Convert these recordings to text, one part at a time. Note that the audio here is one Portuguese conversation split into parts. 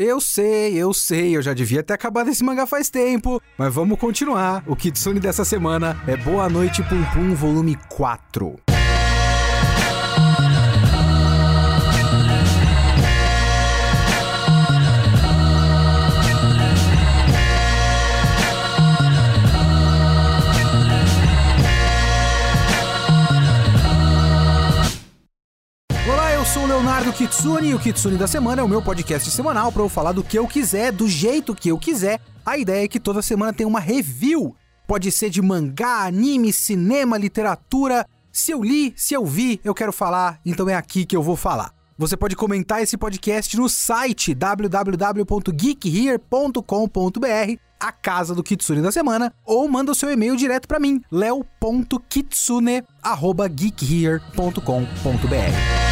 Eu sei, eu sei, eu já devia ter acabado esse mangá faz tempo, mas vamos continuar. O Kitsune dessa semana é Boa Noite Pum Pum, volume 4. Leonardo Kitsune e o Kitsune da Semana é o meu podcast semanal para eu falar do que eu quiser, do jeito que eu quiser. A ideia é que toda semana tem uma review. Pode ser de mangá, anime, cinema, literatura. Se eu li, se eu vi, eu quero falar, então é aqui que eu vou falar. Você pode comentar esse podcast no site www.geekhere.com.br, a casa do Kitsune da semana, ou manda o seu e-mail direto para mim, leo.kitsune@geekhere.com.br.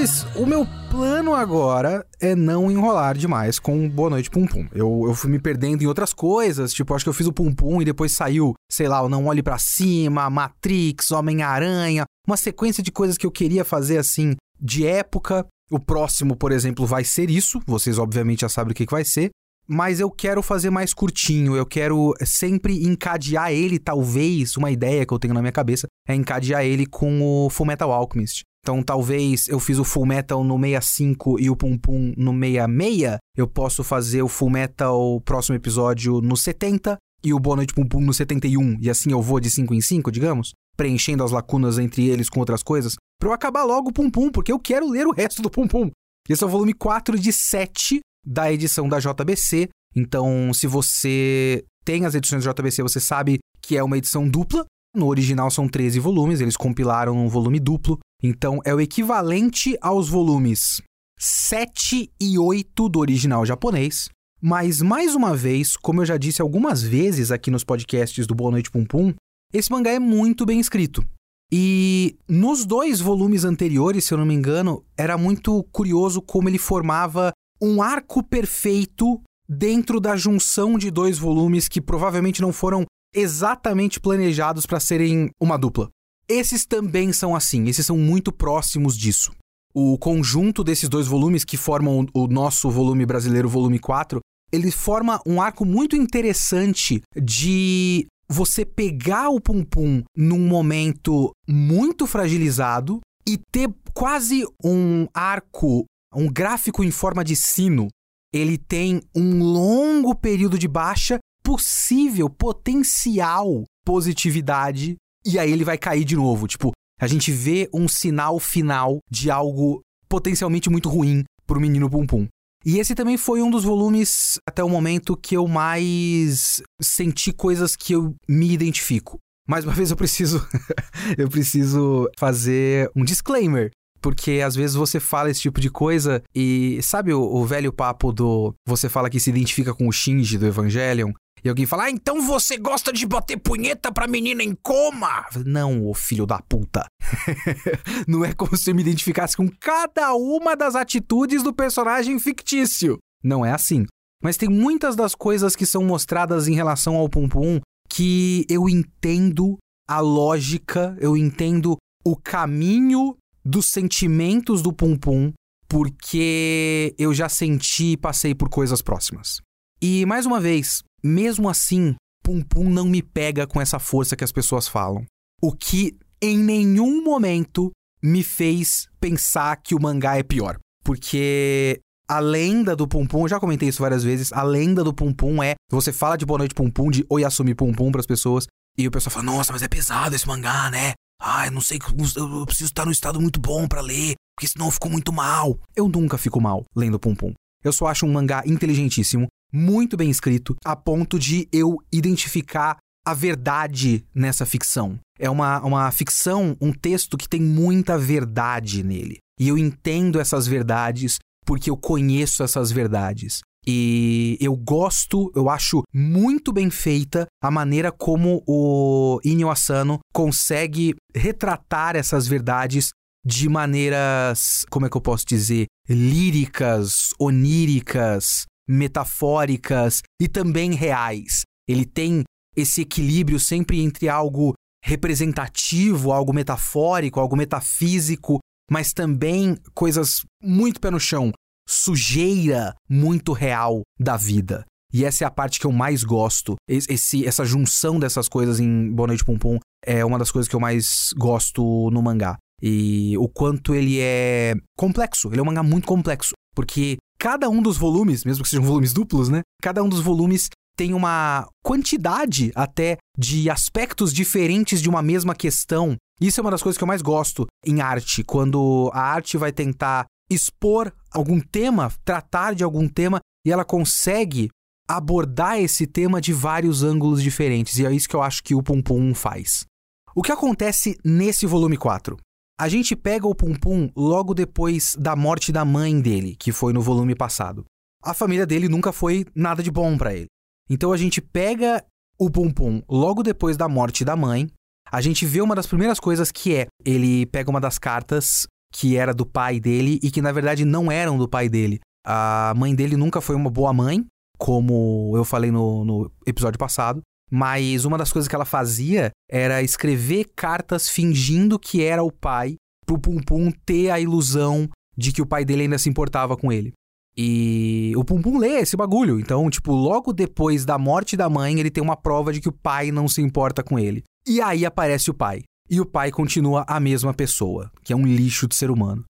Senhores, o meu plano agora é não enrolar demais com Boa Noite Pum Pum. Eu, eu fui me perdendo em outras coisas, tipo, acho que eu fiz o Pum Pum e depois saiu, sei lá, o Não Olhe para Cima, Matrix, Homem-Aranha, uma sequência de coisas que eu queria fazer assim, de época. O próximo, por exemplo, vai ser isso, vocês obviamente já sabem o que, que vai ser. Mas eu quero fazer mais curtinho, eu quero sempre encadear ele, talvez, uma ideia que eu tenho na minha cabeça, é encadear ele com o Fullmetal Alchemist. Então, talvez eu fiz o Full Metal no 65 e o Pum Pum no 66. Eu posso fazer o Full Metal próximo episódio no 70 e o Boa Noite Pum Pum no 71. E assim eu vou de 5 em 5, digamos, preenchendo as lacunas entre eles com outras coisas, para eu acabar logo o Pum Pum, porque eu quero ler o resto do Pum Pum. Esse é o volume 4 de 7 da edição da JBC. Então, se você tem as edições da JBC, você sabe que é uma edição dupla. No original são 13 volumes, eles compilaram um volume duplo. Então é o equivalente aos volumes 7 e 8 do original japonês. Mas, mais uma vez, como eu já disse algumas vezes aqui nos podcasts do Boa Noite Pum Pum, esse mangá é muito bem escrito. E nos dois volumes anteriores, se eu não me engano, era muito curioso como ele formava um arco perfeito dentro da junção de dois volumes que provavelmente não foram exatamente planejados para serem uma dupla. Esses também são assim, esses são muito próximos disso. O conjunto desses dois volumes que formam o nosso volume brasileiro, volume 4, ele forma um arco muito interessante de você pegar o Pum Pum num momento muito fragilizado e ter quase um arco, um gráfico em forma de sino. Ele tem um longo período de baixa, possível, potencial positividade e aí ele vai cair de novo. Tipo, a gente vê um sinal final de algo potencialmente muito ruim pro menino Pum Pum. E esse também foi um dos volumes, até o momento, que eu mais senti coisas que eu me identifico. Mais uma vez eu preciso eu preciso fazer um disclaimer. Porque às vezes você fala esse tipo de coisa e sabe o, o velho papo do você fala que se identifica com o Shinji do Evangelion e alguém fala, ah, então você gosta de bater punheta pra menina em coma? Não, ô filho da puta. Não é como se eu me identificasse com cada uma das atitudes do personagem fictício. Não é assim. Mas tem muitas das coisas que são mostradas em relação ao Pum Pum que eu entendo a lógica, eu entendo o caminho dos sentimentos do Pum Pum, porque eu já senti e passei por coisas próximas. E mais uma vez, mesmo assim, Pum Pum não me pega com essa força que as pessoas falam. O que em nenhum momento me fez pensar que o mangá é pior. Porque a lenda do Pum Pum, eu já comentei isso várias vezes, a lenda do Pum Pum é, você fala de Boa Noite Pum Pum, de Oyasumi Pum Pum pras pessoas, e o pessoal fala, nossa, mas é pesado esse mangá, né? Ai, não sei, eu preciso estar num estado muito bom para ler, porque senão eu fico muito mal. Eu nunca fico mal lendo Pum Pum. Eu só acho um mangá inteligentíssimo, muito bem escrito, a ponto de eu identificar a verdade nessa ficção. É uma, uma ficção, um texto que tem muita verdade nele. E eu entendo essas verdades porque eu conheço essas verdades. E eu gosto, eu acho muito bem feita a maneira como o Inyo Asano consegue retratar essas verdades de maneiras, como é que eu posso dizer, líricas, oníricas, metafóricas e também reais. Ele tem esse equilíbrio sempre entre algo representativo, algo metafórico, algo metafísico, mas também coisas muito pé no chão, sujeira muito real da vida. E essa é a parte que eu mais gosto. Esse, essa junção dessas coisas em Boa Noite Pum é uma das coisas que eu mais gosto no mangá. E o quanto ele é complexo. Ele é um mangá muito complexo. Porque cada um dos volumes, mesmo que sejam volumes duplos, né? Cada um dos volumes tem uma quantidade até de aspectos diferentes de uma mesma questão. Isso é uma das coisas que eu mais gosto em arte, quando a arte vai tentar expor algum tema, tratar de algum tema e ela consegue abordar esse tema de vários ângulos diferentes. E é isso que eu acho que o Pum Pum faz. O que acontece nesse volume 4? A gente pega o Pum Pum logo depois da morte da mãe dele, que foi no volume passado. A família dele nunca foi nada de bom para ele. Então a gente pega o Pum Pum logo depois da morte da mãe. A gente vê uma das primeiras coisas que é: ele pega uma das cartas que era do pai dele e que na verdade não eram do pai dele. A mãe dele nunca foi uma boa mãe, como eu falei no, no episódio passado. Mas uma das coisas que ela fazia era escrever cartas fingindo que era o pai, pro Pum Pum ter a ilusão de que o pai dele ainda se importava com ele. E o Pum Pum lê esse bagulho. Então, tipo, logo depois da morte da mãe, ele tem uma prova de que o pai não se importa com ele. E aí aparece o pai. E o pai continua a mesma pessoa, que é um lixo de ser humano.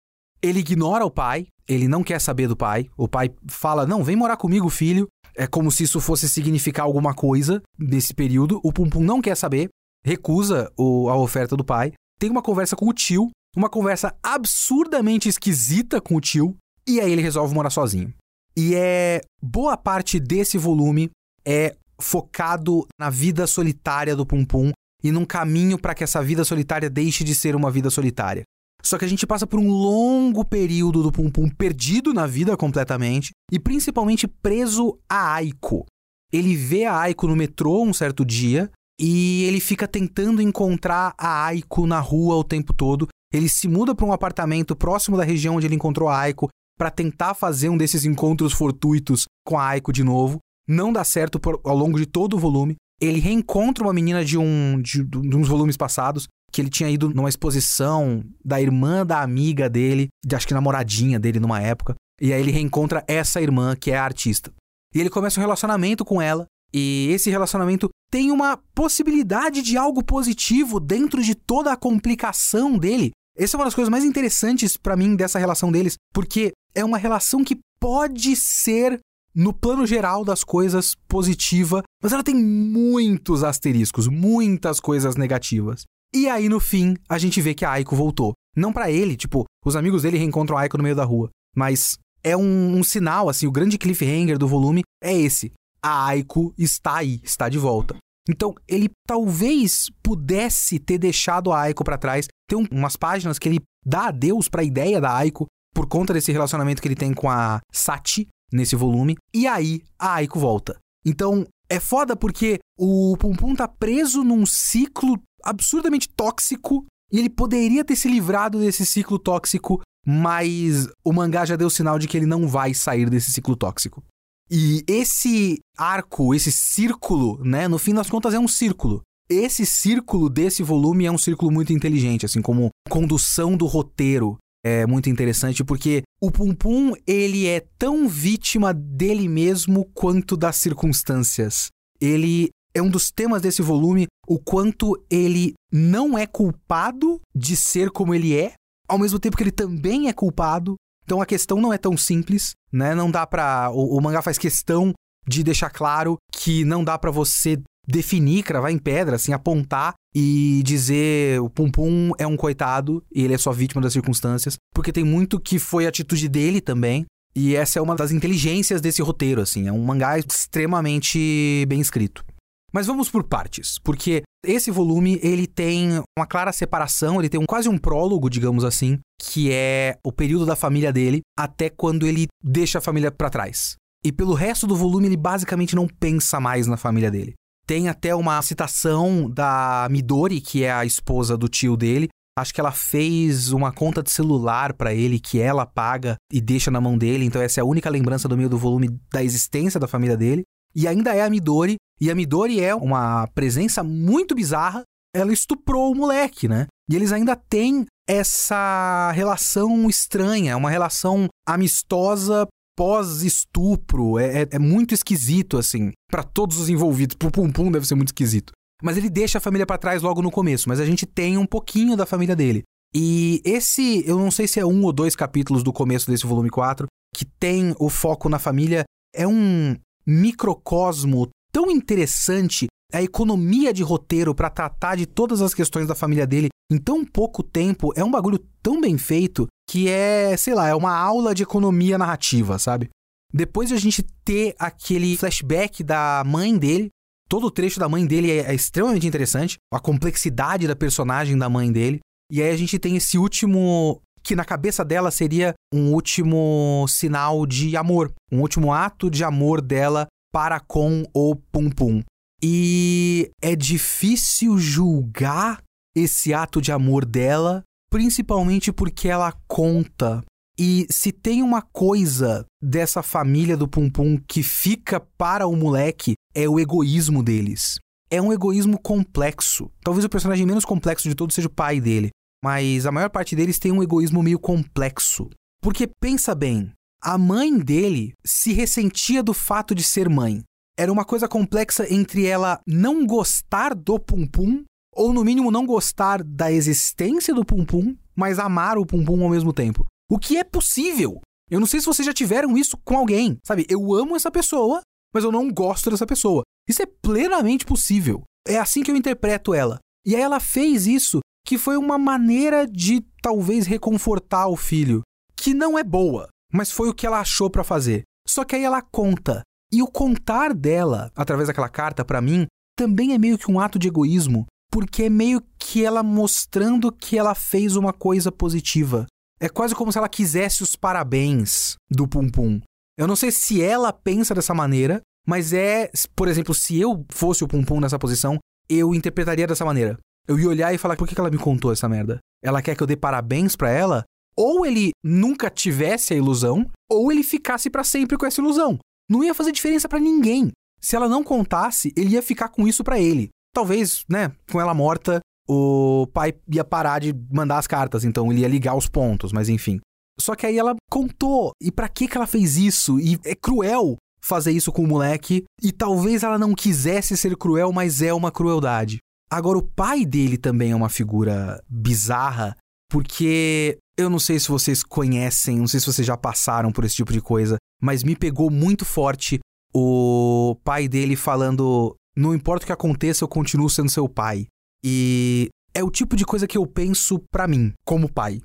Ele ignora o pai, ele não quer saber do pai. O pai fala: Não, vem morar comigo, filho. É como se isso fosse significar alguma coisa nesse período. O Pum Pum não quer saber, recusa o, a oferta do pai. Tem uma conversa com o tio, uma conversa absurdamente esquisita com o tio, e aí ele resolve morar sozinho. E é boa parte desse volume é focado na vida solitária do Pum Pum e num caminho para que essa vida solitária deixe de ser uma vida solitária. Só que a gente passa por um longo período do Pum Pum perdido na vida completamente e principalmente preso a Aiko. Ele vê a Aiko no metrô um certo dia e ele fica tentando encontrar a Aiko na rua o tempo todo. Ele se muda para um apartamento próximo da região onde ele encontrou a Aiko para tentar fazer um desses encontros fortuitos com a Aiko de novo. Não dá certo por, ao longo de todo o volume. Ele reencontra uma menina de, um, de, de uns volumes passados que ele tinha ido numa exposição da irmã da amiga dele, de, acho que namoradinha dele numa época. E aí ele reencontra essa irmã, que é a artista. E ele começa um relacionamento com ela. E esse relacionamento tem uma possibilidade de algo positivo dentro de toda a complicação dele. Essa é uma das coisas mais interessantes para mim dessa relação deles, porque é uma relação que pode ser no plano geral das coisas positiva, mas ela tem muitos asteriscos, muitas coisas negativas. E aí, no fim, a gente vê que a Aiko voltou. Não para ele, tipo, os amigos dele reencontram a Aiko no meio da rua. Mas é um, um, sinal, assim, o grande cliffhanger do volume é esse. A Aiko está aí, está de volta. Então, ele talvez pudesse ter deixado a Aiko para trás. Tem um, umas páginas que ele dá adeus para a ideia da Aiko por conta desse relacionamento que ele tem com a Sati nesse volume. E aí, a Aiko volta. Então, é foda porque o Pum Pum tá preso num ciclo absurdamente tóxico e ele poderia ter se livrado desse ciclo tóxico, mas o mangá já deu sinal de que ele não vai sair desse ciclo tóxico. E esse arco, esse círculo, né, no fim das contas é um círculo. Esse círculo desse volume é um círculo muito inteligente, assim como condução do roteiro é muito interessante porque o Pum Pum ele é tão vítima dele mesmo quanto das circunstâncias. Ele é um dos temas desse volume o quanto ele não é culpado de ser como ele é, ao mesmo tempo que ele também é culpado. Então a questão não é tão simples, né? Não dá para o, o mangá faz questão de deixar claro que não dá para você definir, cravar em pedra, assim, apontar e dizer o Pum Pum é um coitado e ele é só vítima das circunstâncias, porque tem muito que foi a atitude dele também. E essa é uma das inteligências desse roteiro, assim, é um mangá extremamente bem escrito. Mas vamos por partes, porque esse volume ele tem uma clara separação, ele tem um, quase um prólogo, digamos assim, que é o período da família dele até quando ele deixa a família para trás. E pelo resto do volume ele basicamente não pensa mais na família dele. Tem até uma citação da Midori, que é a esposa do tio dele. Acho que ela fez uma conta de celular para ele que ela paga e deixa na mão dele. Então essa é a única lembrança do meio do volume da existência da família dele. E ainda é a Midori, e a Midori é uma presença muito bizarra. ela estuprou o moleque, né? E eles ainda têm essa relação estranha, uma relação amistosa pós-estupro. É, é, é, muito esquisito, assim, para todos os envolvidos. Pro Pum Pum deve ser muito esquisito. Mas ele deixa a família para trás logo no começo, mas a gente tem um pouquinho da família dele. E esse, eu não sei se é um ou dois capítulos do começo desse volume 4, que tem o foco na família, é um microcosmo tão interessante a economia de roteiro para tratar de todas as questões da família dele em tão pouco tempo é um bagulho tão bem feito que é, sei lá, é uma aula de economia narrativa, sabe? Depois de a gente ter aquele flashback da mãe dele, todo o trecho da mãe dele é, é extremamente interessante, a complexidade da personagem da mãe dele. E aí a gente tem esse último que na cabeça dela seria um último sinal de amor, um último ato de amor dela para com o Pum Pum. E é difícil julgar esse ato de amor dela, principalmente porque ela conta. E se tem uma coisa dessa família do Pum Pum que fica para o moleque, é o egoísmo deles. É um egoísmo complexo. Talvez o personagem menos complexo de todos seja o pai dele, mas a maior parte deles tem um egoísmo meio complexo. Porque pensa bem, a mãe dele se ressentia do fato de ser mãe era uma coisa complexa entre ela não gostar do Pum Pum, ou no mínimo não gostar da existência do Pum Pum, mas amar o Pum Pum ao mesmo tempo. O que é possível. Eu não sei se vocês já tiveram isso com alguém, sabe? Eu amo essa pessoa, mas eu não gosto dessa pessoa. Isso é plenamente possível. É assim que eu interpreto ela. E aí ela fez isso, que foi uma maneira de talvez reconfortar o filho, que não é boa, mas foi o que ela achou para fazer. Só que aí ela conta e o contar dela, através daquela carta para mim, também é meio que um ato de egoísmo, porque é meio que ela mostrando que ela fez uma coisa positiva. É quase como se ela quisesse os parabéns do Pum Pum. Eu não sei se ela pensa dessa maneira, mas é, por exemplo, se eu fosse o Pum Pum nessa posição, eu interpretaria dessa maneira. Eu ia olhar e falar: por que ela me contou essa merda? Ela quer que eu dê parabéns para ela? Ou ele nunca tivesse a ilusão, ou ele ficasse para sempre com essa ilusão não ia fazer diferença para ninguém. Se ela não contasse, ele ia ficar com isso para ele. Talvez, né, com ela morta, o pai ia parar de mandar as cartas, então ele ia ligar os pontos, mas enfim. Só que aí ela contou, e para que que ela fez isso? E é cruel fazer isso com o moleque, e talvez ela não quisesse ser cruel, mas é uma crueldade. Agora o pai dele também é uma figura bizarra, porque eu não sei se vocês conhecem, não sei se vocês já passaram por esse tipo de coisa, mas me pegou muito forte o pai dele falando: Não importa o que aconteça, eu continuo sendo seu pai. E é o tipo de coisa que eu penso para mim, como pai.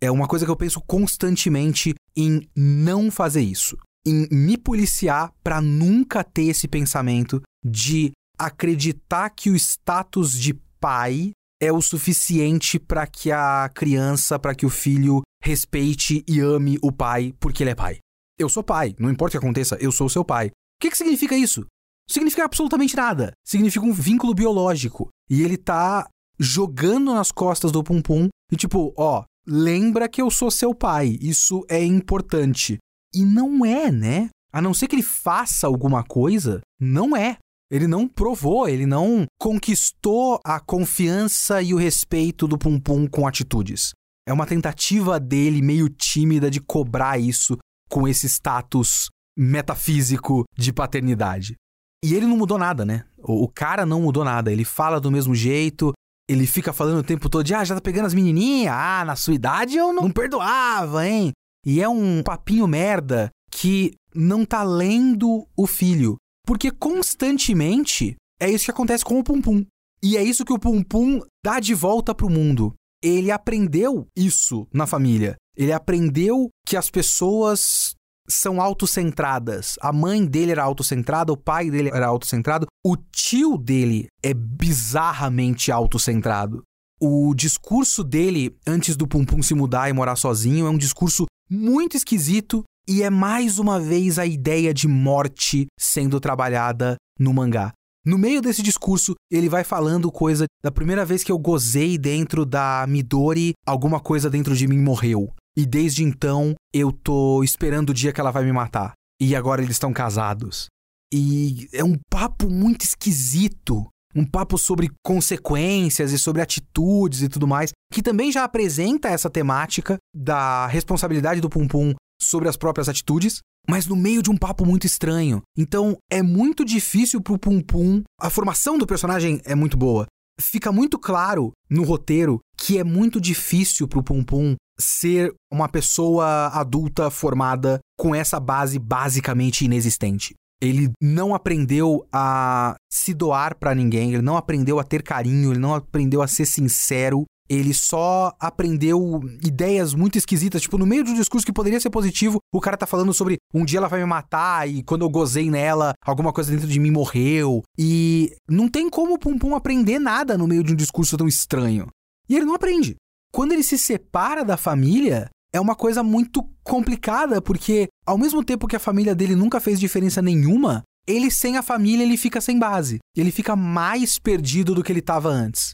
É uma coisa que eu penso constantemente em não fazer isso. Em me policiar para nunca ter esse pensamento de acreditar que o status de pai é o suficiente para que a criança, para que o filho respeite e ame o pai porque ele é pai. Eu sou pai, não importa o que aconteça, eu sou seu pai. O que, que significa isso? Significa absolutamente nada. Significa um vínculo biológico. E ele tá jogando nas costas do Pum Pum e tipo, ó, lembra que eu sou seu pai, isso é importante. E não é, né? A não ser que ele faça alguma coisa, não é. Ele não provou, ele não conquistou a confiança e o respeito do Pum Pum com atitudes. É uma tentativa dele meio tímida de cobrar isso com esse status metafísico de paternidade. E ele não mudou nada, né? O, cara não mudou nada. Ele fala do mesmo jeito, ele fica falando o tempo todo de, ah, já tá pegando as menininhas, ah, na sua idade eu não, não perdoava, hein? E é um papinho merda que não tá lendo o filho. Porque constantemente é isso que acontece com o Pum Pum. E é isso que o Pum Pum dá de volta pro mundo. Ele aprendeu isso na família. Ele aprendeu que as pessoas são autocentradas. A mãe dele era autocentrada, o pai dele era autocentrado, o tio dele é bizarramente autocentrado. O discurso dele antes do Pum Pum se mudar e morar sozinho é um discurso muito esquisito e é mais uma vez a ideia de morte sendo trabalhada no mangá. No meio desse discurso, ele vai falando coisa da primeira vez que eu gozei dentro da Midori, alguma coisa dentro de mim morreu. E desde então eu tô esperando o dia que ela vai me matar. E agora eles estão casados. E é um papo muito esquisito. um papo sobre consequências e sobre atitudes e tudo mais, que também já apresenta essa temática da responsabilidade do Pum Pum sobre as próprias atitudes, mas no meio de um papo muito estranho. Então é muito difícil pro Pum Pum. A formação do personagem é muito boa. Fica muito claro no roteiro que é muito difícil pro Pum Pum ser uma pessoa adulta formada com essa base basicamente inexistente. Ele não aprendeu a se doar para ninguém, ele não aprendeu a ter carinho, ele não aprendeu a ser sincero, ele só aprendeu ideias muito esquisitas. Tipo, no meio de um discurso que poderia ser positivo, o cara tá falando sobre um dia ela vai me matar e quando eu gozei nela, alguma coisa dentro de mim morreu. E não tem como o Pum Pum aprender nada no meio de um discurso tão estranho. E ele não aprende. Quando ele se separa da família, é uma coisa muito complicada, porque ao mesmo tempo que a família dele nunca fez diferença nenhuma, ele sem a família ele fica sem base. Ele fica mais perdido do que ele estava antes.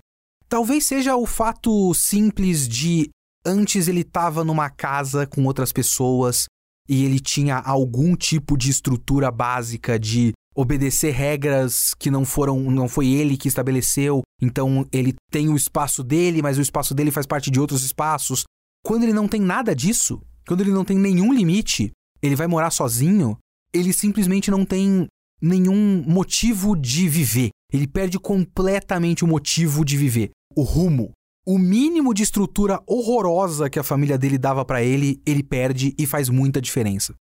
Talvez seja o fato simples de antes ele estava numa casa com outras pessoas e ele tinha algum tipo de estrutura básica de obedecer regras que não foram, não foi ele que estabeleceu. Então ele tem o espaço dele, mas o espaço dele faz parte de outros espaços. Quando ele não tem nada disso, quando ele não tem nenhum limite, ele vai morar sozinho, ele simplesmente não tem nenhum motivo de viver. Ele perde completamente o motivo de viver, o rumo. O mínimo de estrutura horrorosa que a família dele dava para ele, ele perde e faz muita diferença.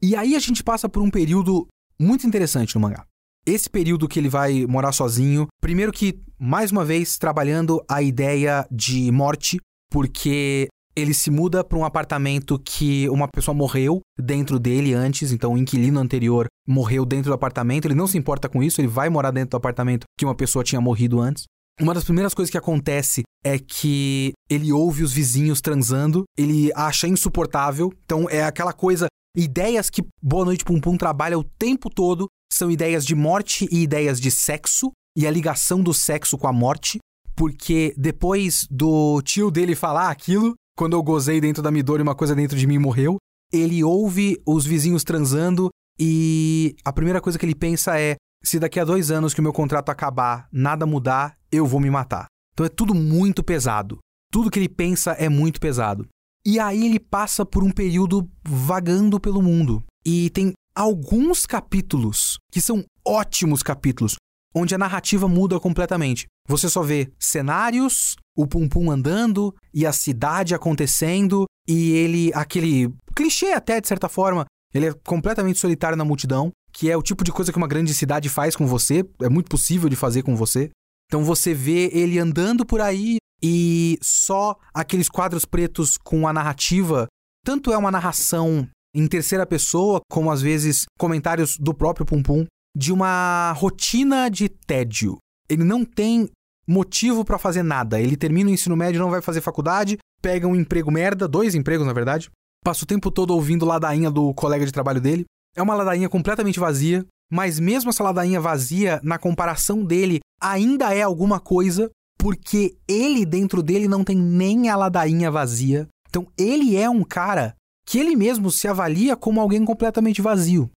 E aí a gente passa por um período muito interessante no mangá. Esse período que ele vai morar sozinho, primeiro que, mais uma vez, trabalhando a ideia de morte, porque ele se muda para um apartamento que uma pessoa morreu dentro dele antes, então o inquilino anterior morreu dentro do apartamento. Ele não se importa com isso, ele vai morar dentro do apartamento que uma pessoa tinha morrido antes. Uma das primeiras coisas que acontece é que ele ouve os vizinhos transando, ele acha insuportável. Então é aquela coisa, ideias que Boa Noite Pum Pum trabalha o tempo todo são ideias de morte e ideias de sexo e a ligação do sexo com a morte, porque depois do tio dele falar aquilo, quando eu gozei dentro da Midori, uma coisa dentro de mim morreu. Ele ouve os vizinhos transando e a primeira coisa que ele pensa é: se daqui a dois anos que o meu contrato acabar, nada mudar, eu vou me matar. Então é tudo muito pesado. Tudo que ele pensa é muito pesado. E aí ele passa por um período vagando pelo mundo. E tem alguns capítulos que são ótimos capítulos, onde a narrativa muda completamente. Você só vê cenários, o Pum Pum andando e a cidade acontecendo e ele, aquele clichê até de certa forma, ele é completamente solitário na multidão, que é o tipo de coisa que uma grande cidade faz com você, é muito possível de fazer com você. Então você vê ele andando por aí e só aqueles quadros pretos com a narrativa, tanto é uma narração em terceira pessoa, como às vezes comentários do próprio Pum Pum, de uma rotina de tédio. Ele não tem motivo para fazer nada. Ele termina o ensino médio, não vai fazer faculdade, pega um emprego merda, dois empregos na verdade, passa o tempo todo ouvindo ladainha do colega de trabalho dele. É uma ladainha completamente vazia, mas mesmo essa ladainha vazia, na comparação dele, ainda é alguma coisa, porque ele dentro dele não tem nem a ladainha vazia. Então ele é um cara que ele mesmo se avalia como alguém completamente vazio.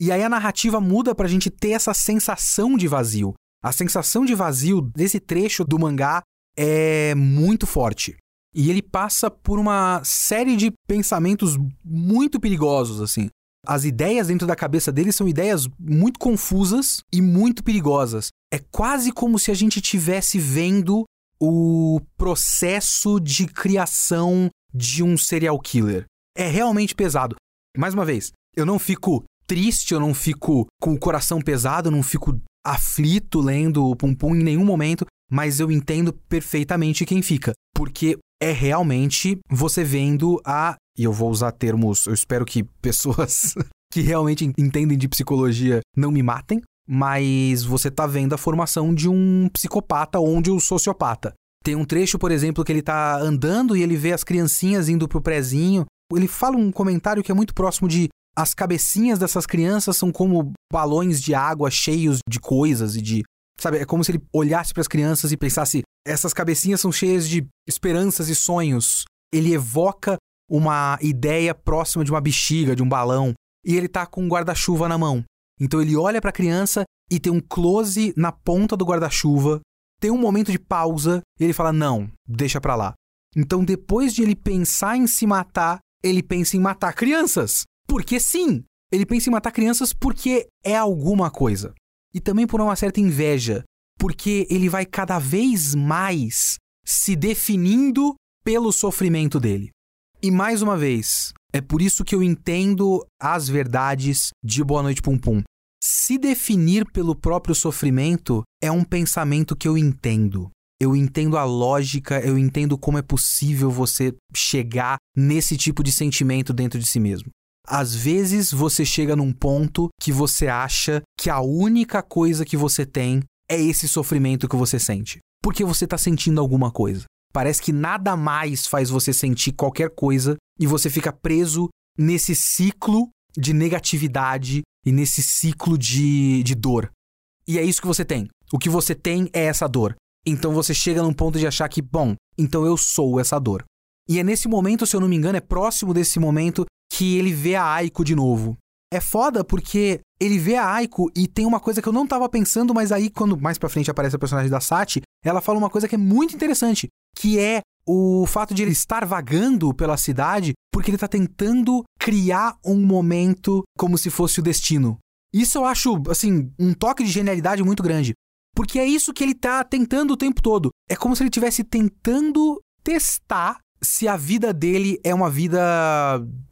E aí a narrativa muda pra gente ter essa sensação de vazio. A sensação de vazio desse trecho do mangá é muito forte. E ele passa por uma série de pensamentos muito perigosos, assim. As ideias dentro da cabeça dele são ideias muito confusas e muito perigosas. É quase como se a gente estivesse vendo o processo de criação de um serial killer. É realmente pesado. Mais uma vez, eu não fico triste, eu não fico com o coração pesado, eu não fico aflito lendo o Pum Pum em nenhum momento, mas eu entendo perfeitamente quem fica, porque é realmente você vendo a. E eu vou usar termos, eu espero que pessoas que realmente entendem de psicologia não me matem, mas você tá vendo a formação de um psicopata ou de um sociopata. Tem um trecho, por exemplo, que ele tá andando e ele vê as criancinhas indo pro prezinho. Ele fala um comentário que é muito próximo de as cabecinhas dessas crianças são como balões de água cheios de coisas e de. Sabe, é como se ele olhasse para as crianças e pensasse: essas cabecinhas são cheias de esperanças e sonhos. Ele evoca uma ideia próxima de uma bexiga, de um balão, e ele tá com um guarda-chuva na mão. Então ele olha para a criança e tem um close na ponta do guarda-chuva, tem um momento de pausa e ele fala: "Não, deixa para lá". Então depois de ele pensar em se matar, ele pensa em matar crianças. Porque sim, ele pensa em matar crianças porque é alguma coisa. E também por uma certa inveja, porque ele vai cada vez mais se definindo pelo sofrimento dele. E mais uma vez, é por isso que eu entendo as verdades de Boa Noite Pum Pum. Se definir pelo próprio sofrimento é um pensamento que eu entendo. Eu entendo a lógica, eu entendo como é possível você chegar nesse tipo de sentimento dentro de si mesmo. Às vezes você chega num ponto que você acha que a única coisa que você tem é esse sofrimento que você sente. Porque você está sentindo alguma coisa. Parece que nada mais faz você sentir qualquer coisa e você fica preso nesse ciclo de negatividade e nesse ciclo de, de dor. E é isso que você tem. O que você tem é essa dor. Então você chega num ponto de achar que, bom, então eu sou essa dor. E é nesse momento, se eu não me engano, é próximo desse momento que ele vê a Aiko de novo. É foda porque ele vê a Aiko e tem uma coisa que eu não tava pensando, mas aí quando mais pra frente aparece a personagem da Sati, ela fala uma coisa que é muito interessante, que é o fato de ele estar vagando pela cidade porque ele tá tentando criar um momento como se fosse o destino. Isso eu acho, assim, um toque de genialidade muito grande. Porque é isso que ele tá tentando o tempo todo. É como se ele estivesse tentando testar se a vida dele é uma vida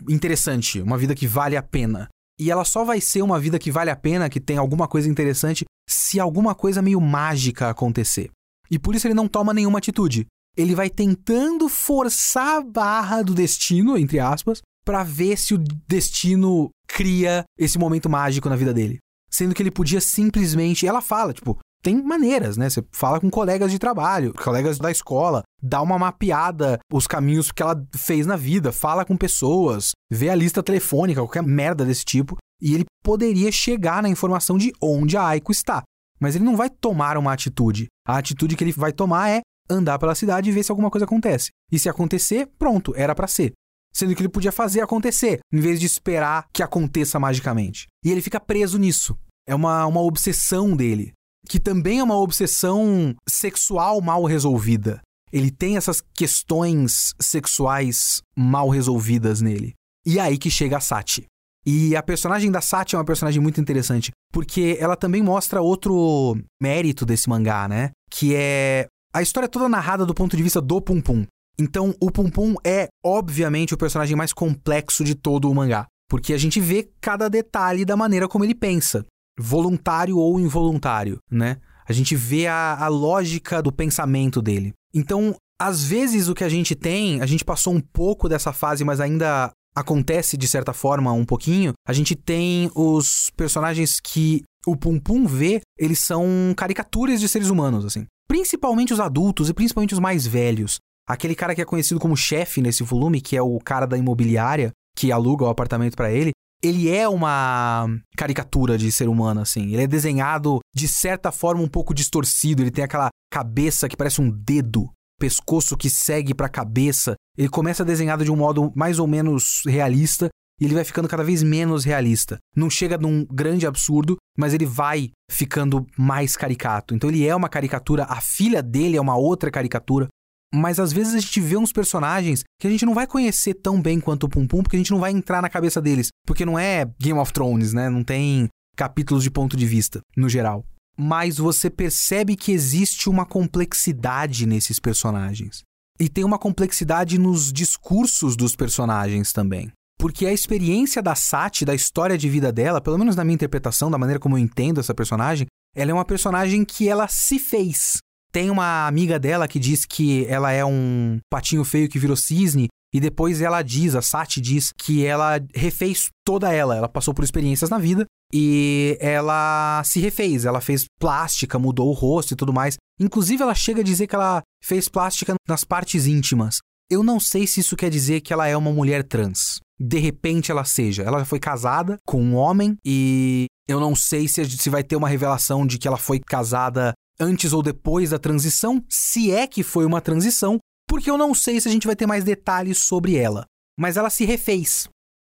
interessante, uma vida que vale a pena. E ela só vai ser uma vida que vale a pena, que tem alguma coisa interessante, se alguma coisa meio mágica acontecer. E por isso ele não toma nenhuma atitude. Ele vai tentando forçar a barra do destino, entre aspas, para ver se o destino cria esse momento mágico na vida dele. Sendo que ele podia simplesmente. Ela fala, tipo, tem maneiras, né? Você fala com colegas de trabalho, colegas da escola, dá uma mapeada os caminhos que ela fez na vida, fala com pessoas, vê a lista telefônica, qualquer merda desse tipo, e ele poderia chegar na informação de onde a Aiko está. Mas ele não vai tomar uma atitude. A atitude que ele vai tomar é andar pela cidade e ver se alguma coisa acontece. E se acontecer, pronto, era para ser. Sendo que ele podia fazer acontecer, em vez de esperar que aconteça magicamente. E ele fica preso nisso. É uma, uma obsessão dele que também é uma obsessão sexual mal resolvida. Ele tem essas questões sexuais mal resolvidas nele. E é aí que chega a Sati. E a personagem da Sati é uma personagem muito interessante, porque ela também mostra outro mérito desse mangá, né? Que é a história toda narrada do ponto de vista do Pum Pum. Então, o Pum Pum é, obviamente, o personagem mais complexo de todo o mangá. Porque a gente vê cada detalhe da maneira como ele pensa voluntário ou involuntário, né? A gente vê a, a lógica do pensamento dele. Então, às vezes o que a gente tem, a gente passou um pouco dessa fase, mas ainda acontece de certa forma um pouquinho. A gente tem os personagens que o Pum Pum vê, eles são caricaturas de seres humanos, assim. Principalmente os adultos e principalmente os mais velhos. Aquele cara que é conhecido como chefe nesse volume, que é o cara da imobiliária que aluga o apartamento para ele, ele é uma caricatura de ser humano, assim. Ele é desenhado de certa forma um pouco distorcido. Ele tem aquela cabeça que parece um dedo, pescoço que segue para a cabeça. Ele começa desenhado de um modo mais ou menos realista e ele vai ficando cada vez menos realista. Não chega num grande absurdo, mas ele vai ficando mais caricato. Então ele é uma caricatura, a filha dele é uma outra caricatura. Mas às vezes a gente vê uns personagens que a gente não vai conhecer tão bem quanto o Pum Pum, porque a gente não vai entrar na cabeça deles. Porque não é Game of Thrones, né? Não tem capítulos de ponto de vista, no geral. Mas você percebe que existe uma complexidade nesses personagens. E tem uma complexidade nos discursos dos personagens também. Porque a experiência da Sati, da história de vida dela, pelo menos na minha interpretação, da maneira como eu entendo essa personagem, ela é uma personagem que ela se fez. Tem uma amiga dela que diz que ela é um patinho feio que virou cisne. E depois ela diz, a Sati diz, que ela refez toda ela. Ela passou por experiências na vida e ela se refez. Ela fez plástica, mudou o rosto e tudo mais. Inclusive, ela chega a dizer que ela fez plástica nas partes íntimas. Eu não sei se isso quer dizer que ela é uma mulher trans. De repente ela seja. Ela foi casada com um homem e eu não sei se, se vai ter uma revelação de que ela foi casada antes ou depois da transição, se é que foi uma transição, porque eu não sei se a gente vai ter mais detalhes sobre ela. Mas ela se refez.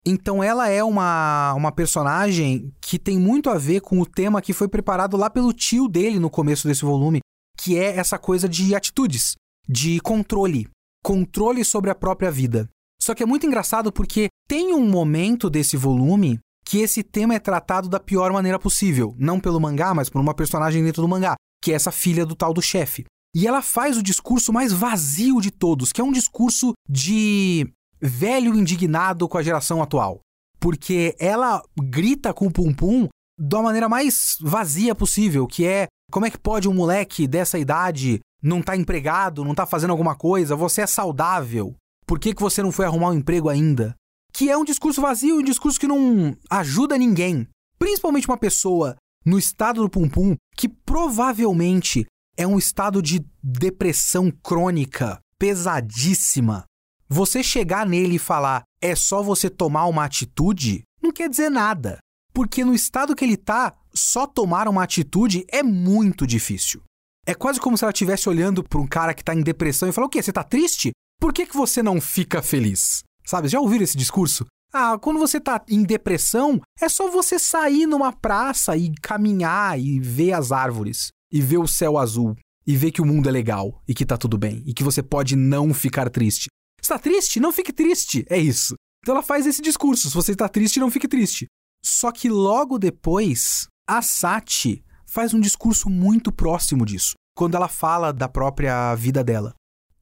Então ela é uma, uma personagem que tem muito a ver com o tema que foi preparado lá pelo tio dele no começo desse volume, que é essa coisa de atitudes, de controle, controle sobre a própria vida. Só que é muito engraçado porque tem um momento desse volume que esse tema é tratado da pior maneira possível, não pelo mangá, mas por uma personagem dentro do mangá, que é essa filha do tal do chefe. E ela faz o discurso mais vazio de todos, que é um discurso de velho indignado com a geração atual. Porque ela grita com o Pum Pum da maneira mais vazia possível, que é como é que pode um moleque dessa idade não tá empregado, não tá fazendo alguma coisa, você é saudável, por que, que você não foi arrumar um emprego ainda? Que é um discurso vazio, um discurso que não ajuda ninguém. Principalmente uma pessoa no estado do Pum Pum, que provavelmente é um estado de depressão crônica pesadíssima. Você chegar nele e falar é só você tomar uma atitude, não quer dizer nada. Porque no estado que ele tá, só tomar uma atitude é muito difícil. É quase como se ela estivesse olhando para um cara que tá em depressão e falar: O quê? Você tá triste? Por que, que você não fica feliz? Sabe, já ouviram esse discurso? Ah, quando você tá em depressão, é só você sair numa praça e caminhar e ver as árvores, e ver o céu azul, e ver que o mundo é legal e que tá tudo bem, e que você pode não ficar triste. Está triste? Não fique triste. É isso. Então ela faz esse discurso. Se você está triste, não fique triste. Só que logo depois, a Sati faz um discurso muito próximo disso, quando ela fala da própria vida dela.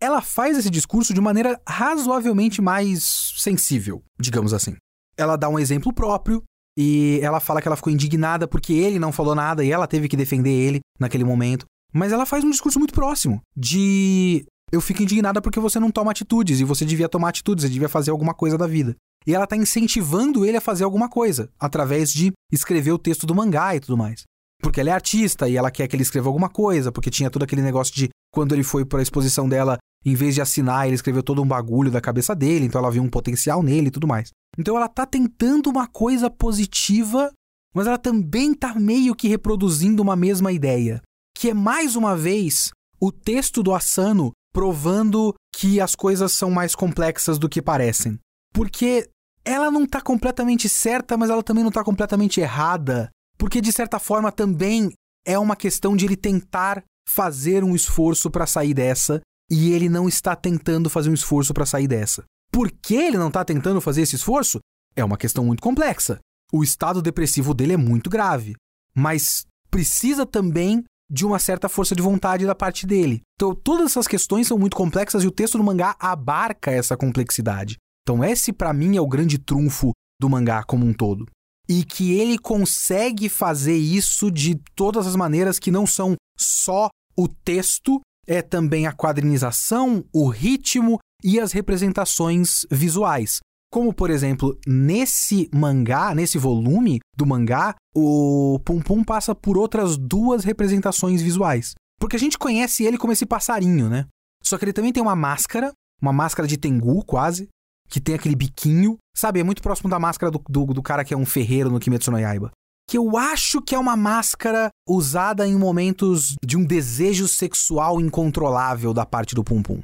Ela faz esse discurso de maneira razoavelmente mais sensível, digamos assim. Ela dá um exemplo próprio e ela fala que ela ficou indignada porque ele não falou nada e ela teve que defender ele naquele momento. Mas ela faz um discurso muito próximo de eu fico indignada porque você não toma atitudes e você devia tomar atitudes, você devia fazer alguma coisa da vida. E ela tá incentivando ele a fazer alguma coisa, através de escrever o texto do mangá e tudo mais. Porque ela é artista e ela quer que ele escreva alguma coisa, porque tinha todo aquele negócio de quando ele foi para a exposição dela, em vez de assinar, ele escreveu todo um bagulho da cabeça dele, então ela viu um potencial nele e tudo mais. Então ela tá tentando uma coisa positiva, mas ela também tá meio que reproduzindo uma mesma ideia, que é mais uma vez o texto do Asano provando que as coisas são mais complexas do que parecem. Porque ela não tá completamente certa, mas ela também não tá completamente errada. Porque de certa forma também é uma questão de ele tentar fazer um esforço para sair dessa e ele não está tentando fazer um esforço para sair dessa. Por que ele não está tentando fazer esse esforço? É uma questão muito complexa. O estado depressivo dele é muito grave, mas precisa também de uma certa força de vontade da parte dele. Então, todas essas questões são muito complexas e o texto do mangá abarca essa complexidade. Então, esse para mim é o grande trunfo do mangá como um todo. E que ele consegue fazer isso de todas as maneiras que não são só o texto, é também a quadrinização, o ritmo e as representações visuais. Como, por exemplo, nesse mangá, nesse volume do mangá, o Pum Pum passa por outras duas representações visuais. Porque a gente conhece ele como esse passarinho, né? Só que ele também tem uma máscara, uma máscara de Tengu, quase, que tem aquele biquinho. Sabe, é muito próximo da máscara do, do, do cara que é um ferreiro no Kimetsu no Yaiba. Que eu acho que é uma máscara usada em momentos de um desejo sexual incontrolável da parte do Pum Pum.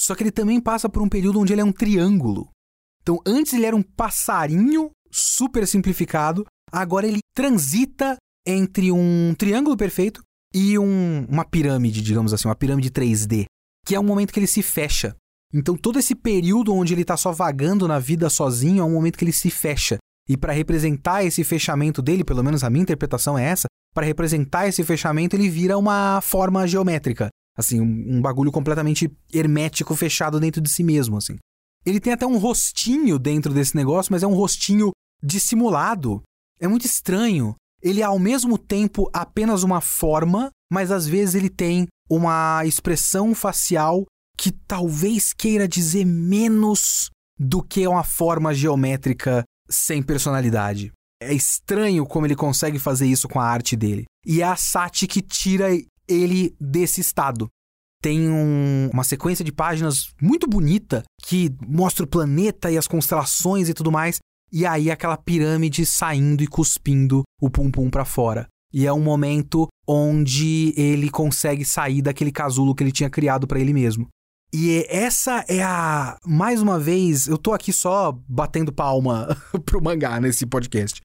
Só que ele também passa por um período onde ele é um triângulo. Então, antes ele era um passarinho super simplificado, agora ele transita entre um triângulo perfeito e um, uma pirâmide, digamos assim, uma pirâmide 3D, que é um momento que ele se fecha. Então, todo esse período onde ele está só vagando na vida sozinho é um momento que ele se fecha. E para representar esse fechamento dele, pelo menos a minha interpretação é essa, para representar esse fechamento, ele vira uma forma geométrica. Assim, um, um bagulho completamente hermético, fechado dentro de si mesmo, assim. Ele tem até um rostinho dentro desse negócio, mas é um rostinho dissimulado. É muito estranho. Ele é ao mesmo tempo apenas uma forma, mas às vezes ele tem uma expressão facial que talvez queira dizer menos do que uma forma geométrica sem personalidade. É estranho como ele consegue fazer isso com a arte dele. E é a Sati que tira ele desse estado tem um, uma sequência de páginas muito bonita que mostra o planeta e as constelações e tudo mais. E aí aquela pirâmide saindo e cuspindo o Pum Pum para fora. E é um momento onde ele consegue sair daquele casulo que ele tinha criado para ele mesmo. E essa é a. Mais uma vez, eu tô aqui só batendo palma pro mangá nesse podcast.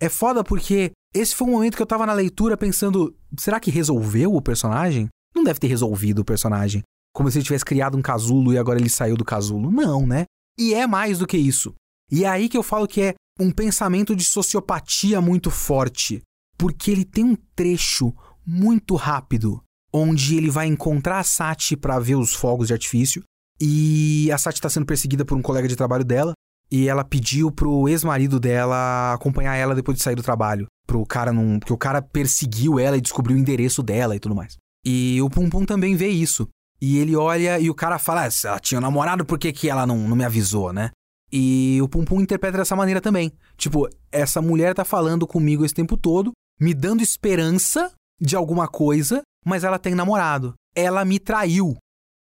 É foda porque esse foi um momento que eu tava na leitura pensando: será que resolveu o personagem? Não deve ter resolvido o personagem. Como se ele tivesse criado um casulo e agora ele saiu do casulo. Não, né? E é mais do que isso. E é aí que eu falo que é um pensamento de sociopatia muito forte. Porque ele tem um trecho muito rápido onde ele vai encontrar a Sati para ver os fogos de artifício. E a Sati tá sendo perseguida por um colega de trabalho dela. E ela pediu pro ex-marido dela acompanhar ela depois de sair do trabalho. Pro cara não. Porque o cara perseguiu ela e descobriu o endereço dela e tudo mais. E o Pum Pum também vê isso. E ele olha e o cara fala: ah, ela tinha um namorado, por que, que ela não, não me avisou, né? E o Pum Pum interpreta dessa maneira também. Tipo, essa mulher tá falando comigo esse tempo todo, me dando esperança de alguma coisa, mas ela tem namorado. Ela me traiu.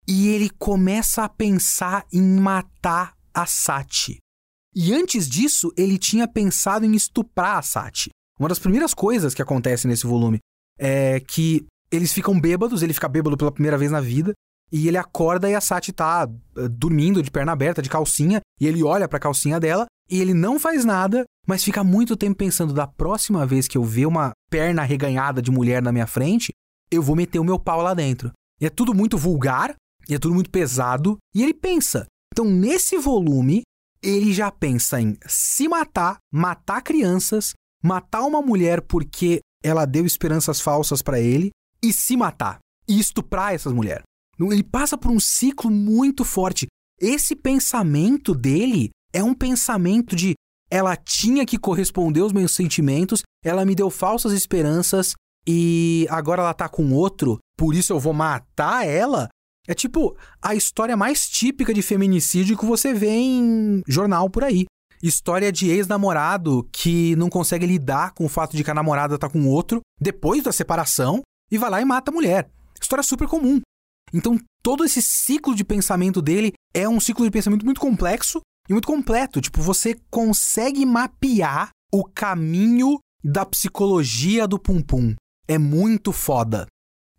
E ele começa a pensar em matar a Sati. E antes disso, ele tinha pensado em estuprar a Sati. Uma das primeiras coisas que acontece nesse volume é que eles ficam bêbados, ele fica bêbado pela primeira vez na vida, e ele acorda e a Sati tá uh, dormindo de perna aberta, de calcinha, e ele olha pra calcinha dela, e ele não faz nada, mas fica muito tempo pensando: da próxima vez que eu ver uma perna reganhada de mulher na minha frente, eu vou meter o meu pau lá dentro. E é tudo muito vulgar, e é tudo muito pesado, e ele pensa. Então, nesse volume, ele já pensa em se matar, matar crianças, matar uma mulher porque ela deu esperanças falsas para ele e se matar e estuprar essas mulheres. Ele passa por um ciclo muito forte. Esse pensamento dele é um pensamento de ela tinha que corresponder aos meus sentimentos, ela me deu falsas esperanças e agora ela tá com outro, por isso eu vou matar ela é tipo a história mais típica de feminicídio que você vê em jornal por aí. História de ex-namorado que não consegue lidar com o fato de que a namorada tá com outro depois da separação e vai lá e mata a mulher. História super comum. Então, todo esse ciclo de pensamento dele é um ciclo de pensamento muito complexo e muito completo. Tipo, você consegue mapear o caminho da psicologia do Pum Pum. É muito foda.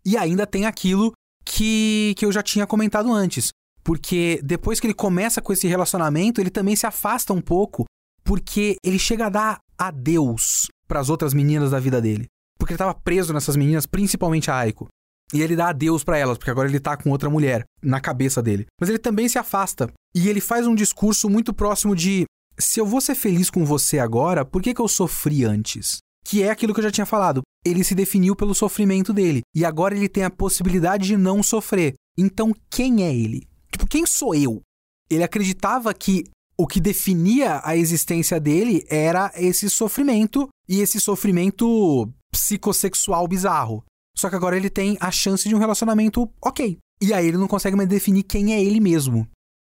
E ainda tem aquilo que, que eu já tinha comentado antes. Porque depois que ele começa com esse relacionamento, ele também se afasta um pouco, porque ele chega a dar adeus para as outras meninas da vida dele. Porque ele estava preso nessas meninas, principalmente a Aiko. E ele dá adeus para elas, porque agora ele tá com outra mulher na cabeça dele. Mas ele também se afasta. E ele faz um discurso muito próximo de: se eu vou ser feliz com você agora, por que, que eu sofri antes? Que é aquilo que eu já tinha falado ele se definiu pelo sofrimento dele. E agora ele tem a possibilidade de não sofrer. Então, quem é ele? Tipo, quem sou eu? Ele acreditava que o que definia a existência dele era esse sofrimento e esse sofrimento psicossexual bizarro. Só que agora ele tem a chance de um relacionamento ok. E aí ele não consegue mais definir quem é ele mesmo.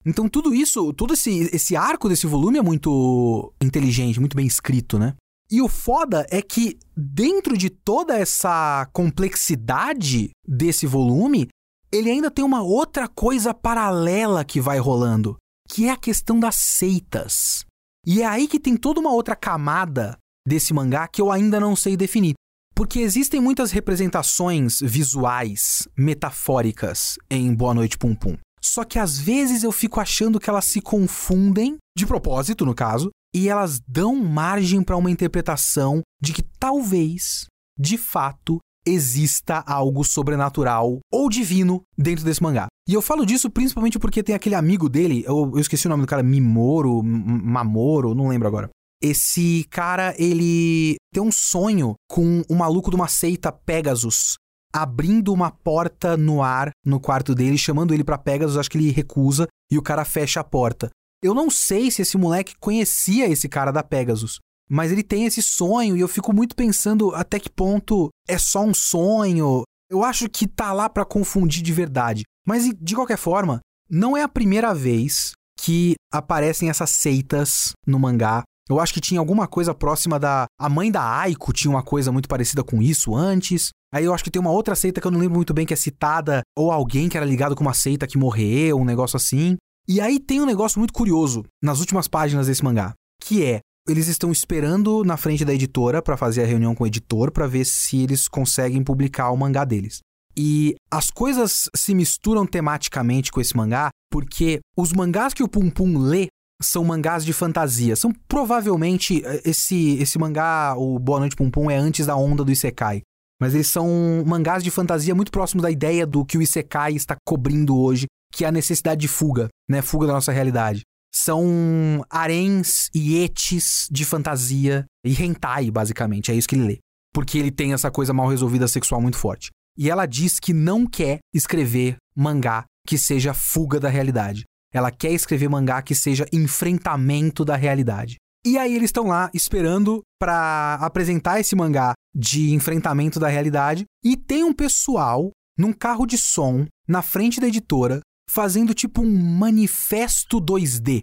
Então tudo isso, todo esse, esse arco desse volume é muito inteligente, muito bem escrito, né? E o foda é que, dentro de toda essa complexidade desse volume, ele ainda tem uma outra coisa paralela que vai rolando, que é a questão das seitas. E é aí que tem toda uma outra camada desse mangá que eu ainda não sei definir. Porque existem muitas representações visuais, metafóricas em Boa Noite Pum Pum. Só que às vezes eu fico achando que elas se confundem, de propósito no caso, e elas dão margem para uma interpretação de que talvez, de fato, exista algo sobrenatural ou divino dentro desse mangá. E eu falo disso principalmente porque tem aquele amigo dele, eu, eu esqueci o nome do cara, Mimoro, Mamoro, não lembro agora. Esse cara, ele tem um sonho com o um maluco de uma seita Pegasus abrindo uma porta no ar no quarto dele, chamando ele para Pegasus, acho que ele recusa e o cara fecha a porta. Eu não sei se esse moleque conhecia esse cara da Pegasus, mas ele tem esse sonho e eu fico muito pensando até que ponto é só um sonho. Eu acho que tá lá para confundir de verdade. Mas de qualquer forma, não é a primeira vez que aparecem essas seitas no mangá. Eu acho que tinha alguma coisa próxima da. A mãe da Aiko tinha uma coisa muito parecida com isso antes. Aí eu acho que tem uma outra seita que eu não lembro muito bem que é citada, ou alguém que era ligado com uma seita que morreu, um negócio assim. E aí tem um negócio muito curioso nas últimas páginas desse mangá, que é eles estão esperando na frente da editora para fazer a reunião com o editor para ver se eles conseguem publicar o mangá deles. E as coisas se misturam tematicamente com esse mangá, porque os mangás que o Pum Pum lê são mangás de fantasia. São provavelmente eh, esse esse mangá, o Boa Noite Pum Pum é antes da onda do isekai. Mas eles são mangás de fantasia muito próximos da ideia do que o isekai está cobrindo hoje, que é a necessidade de fuga, né? Fuga da nossa realidade. São haréns e etes de fantasia e hentai, basicamente. É isso que ele lê. Porque ele tem essa coisa mal resolvida sexual muito forte. E ela diz que não quer escrever mangá que seja fuga da realidade. Ela quer escrever mangá que seja enfrentamento da realidade. E aí eles estão lá esperando para apresentar esse mangá de enfrentamento da realidade e tem um pessoal num carro de som na frente da editora fazendo tipo um manifesto 2D.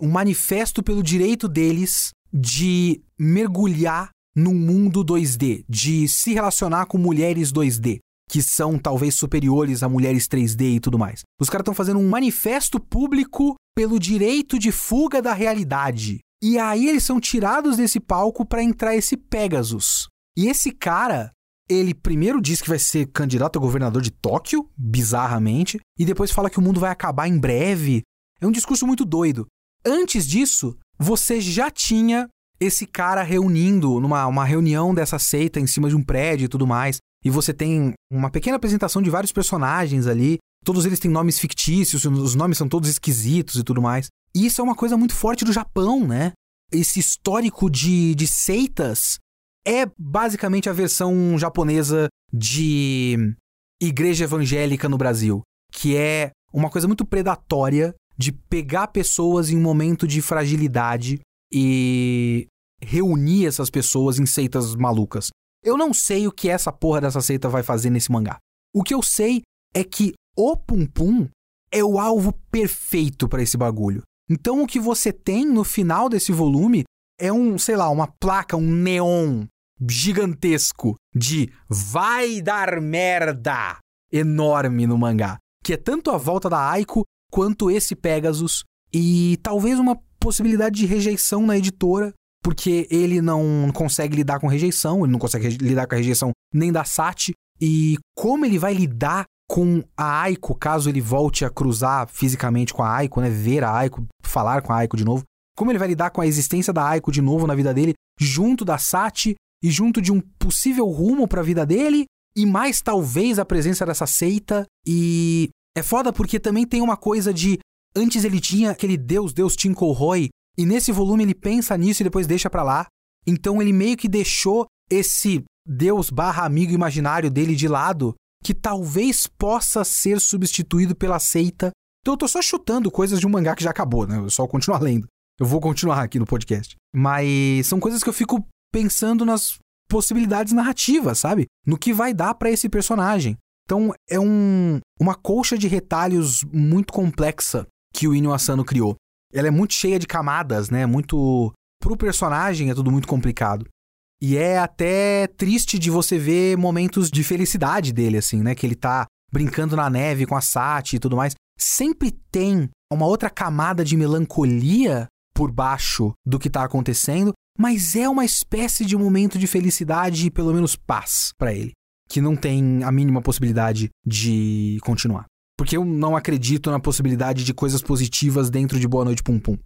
Um manifesto pelo direito deles de mergulhar num mundo 2D, de se relacionar com mulheres 2D, que são talvez superiores a mulheres 3D e tudo mais. Os caras estão fazendo um manifesto público pelo direito de fuga da realidade. E aí eles são tirados desse palco para entrar esse Pegasus. E esse cara ele primeiro diz que vai ser candidato a governador de Tóquio, bizarramente, e depois fala que o mundo vai acabar em breve. É um discurso muito doido. Antes disso, você já tinha esse cara reunindo numa uma reunião dessa seita em cima de um prédio e tudo mais. E você tem uma pequena apresentação de vários personagens ali. Todos eles têm nomes fictícios, os nomes são todos esquisitos e tudo mais. E isso é uma coisa muito forte do Japão, né? Esse histórico de, de seitas é basicamente a versão japonesa de igreja evangélica no Brasil, que é uma coisa muito predatória de pegar pessoas em um momento de fragilidade e reunir essas pessoas em seitas malucas. Eu não sei o que essa porra dessa seita vai fazer nesse mangá. O que eu sei é que o Pum Pum é o alvo perfeito para esse bagulho. Então o que você tem no final desse volume é um, sei lá, uma placa, um neon gigantesco de vai dar merda enorme no mangá, que é tanto a volta da Aiko quanto esse Pegasus e talvez uma possibilidade de rejeição na editora, porque ele não consegue lidar com rejeição, ele não consegue lidar com a rejeição nem da Sati e como ele vai lidar com a Aiko caso ele volte a cruzar fisicamente com a Aiko, né, ver a Aiko, falar com a Aiko de novo. Como ele vai lidar com a existência da Aiko de novo na vida dele, junto da Sati e junto de um possível rumo para a vida dele e mais talvez a presença dessa seita e é foda porque também tem uma coisa de antes ele tinha aquele deus deus Roy e nesse volume ele pensa nisso e depois deixa para lá. Então ele meio que deixou esse deus barra amigo imaginário dele de lado que talvez possa ser substituído pela seita. Então eu tô só chutando coisas de um mangá que já acabou, né? Eu só continuar lendo. Eu vou continuar aqui no podcast. Mas são coisas que eu fico pensando nas possibilidades narrativas, sabe? No que vai dar para esse personagem. Então é um, uma colcha de retalhos muito complexa que o Inyo Asano criou. Ela é muito cheia de camadas, né? Muito pro personagem é tudo muito complicado. E é até triste de você ver momentos de felicidade dele assim, né? Que ele tá brincando na neve com a Sati e tudo mais. Sempre tem uma outra camada de melancolia por baixo do que tá acontecendo, mas é uma espécie de momento de felicidade e pelo menos paz para ele, que não tem a mínima possibilidade de continuar. Porque eu não acredito na possibilidade de coisas positivas dentro de Boa Noite Pum Pum.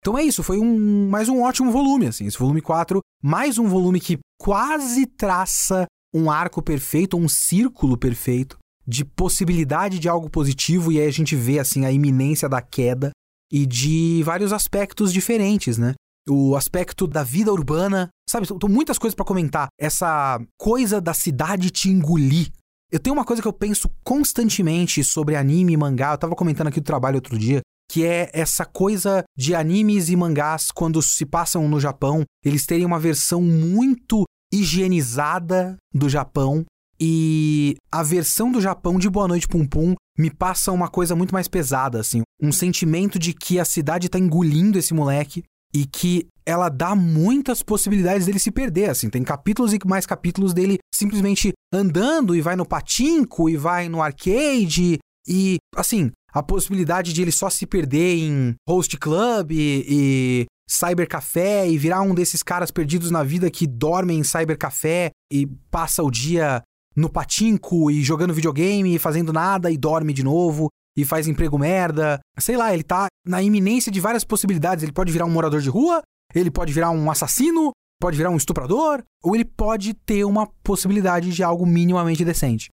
Então é isso, foi um mais um ótimo volume, assim, esse volume 4, mais um volume que quase traça um arco perfeito, um círculo perfeito de possibilidade de algo positivo e aí a gente vê assim a iminência da queda e de vários aspectos diferentes, né? O aspecto da vida urbana, sabe? São muitas coisas para comentar. Essa coisa da cidade te engolir. Eu tenho uma coisa que eu penso constantemente sobre anime e mangá. Eu tava comentando aqui do trabalho outro dia, que é essa coisa de animes e mangás quando se passam no Japão, eles terem uma versão muito higienizada do Japão e a versão do Japão de Boa Noite Pum Pum me passa uma coisa muito mais pesada, assim. Um sentimento de que a cidade tá engolindo esse moleque e que ela dá muitas possibilidades dele se perder, assim. Tem capítulos e mais capítulos dele simplesmente andando e vai no patinco e vai no arcade e, assim, a possibilidade de ele só se perder em host club e, e cybercafé e virar um desses caras perdidos na vida que dormem em cybercafé e passa o dia no patinco e jogando videogame e fazendo nada e dorme de novo e faz emprego merda. Sei lá, ele tá na iminência de várias possibilidades. Ele pode virar um morador de rua, ele pode virar um assassino, pode virar um estuprador, ou ele pode ter uma possibilidade de algo minimamente decente.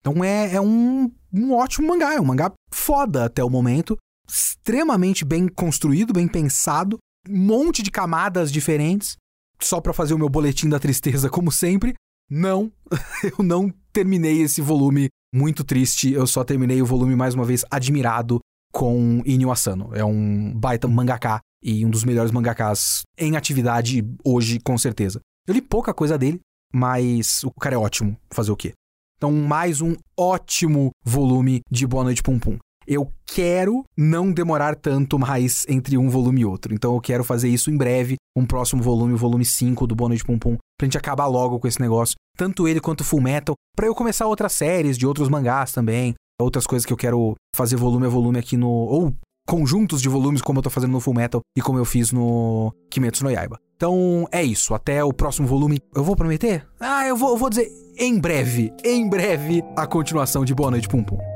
Então é, é um, um ótimo mangá, é um mangá foda até o momento, extremamente bem construído, bem pensado, um monte de camadas diferentes, só para fazer o meu boletim da tristeza como sempre. Não, eu não terminei esse volume muito triste, eu só terminei o volume mais uma vez admirado com Inyo Asano. É um baita mangaka e um dos melhores mangakas em atividade hoje, com certeza. Eu li pouca coisa dele, mas o cara é ótimo. Fazer o quê? Então, mais um ótimo volume de Boa Noite Pum Pum. Eu quero não demorar tanto mais entre um volume e outro. Então, eu quero fazer isso em breve. Um próximo volume, o volume 5 do Boa Noite Pum Pum, pra gente acabar logo com esse negócio. Tanto ele quanto Full Metal. Pra eu começar outras séries de outros mangás também. Outras coisas que eu quero fazer volume a volume aqui no. Ou conjuntos de volumes, como eu tô fazendo no Full Metal e como eu fiz no Kimetsu no Yaiba. Então é isso, até o próximo volume. Eu vou prometer? Ah, eu vou, eu vou dizer em breve, em breve, a continuação de Boa Noite Pum Pum.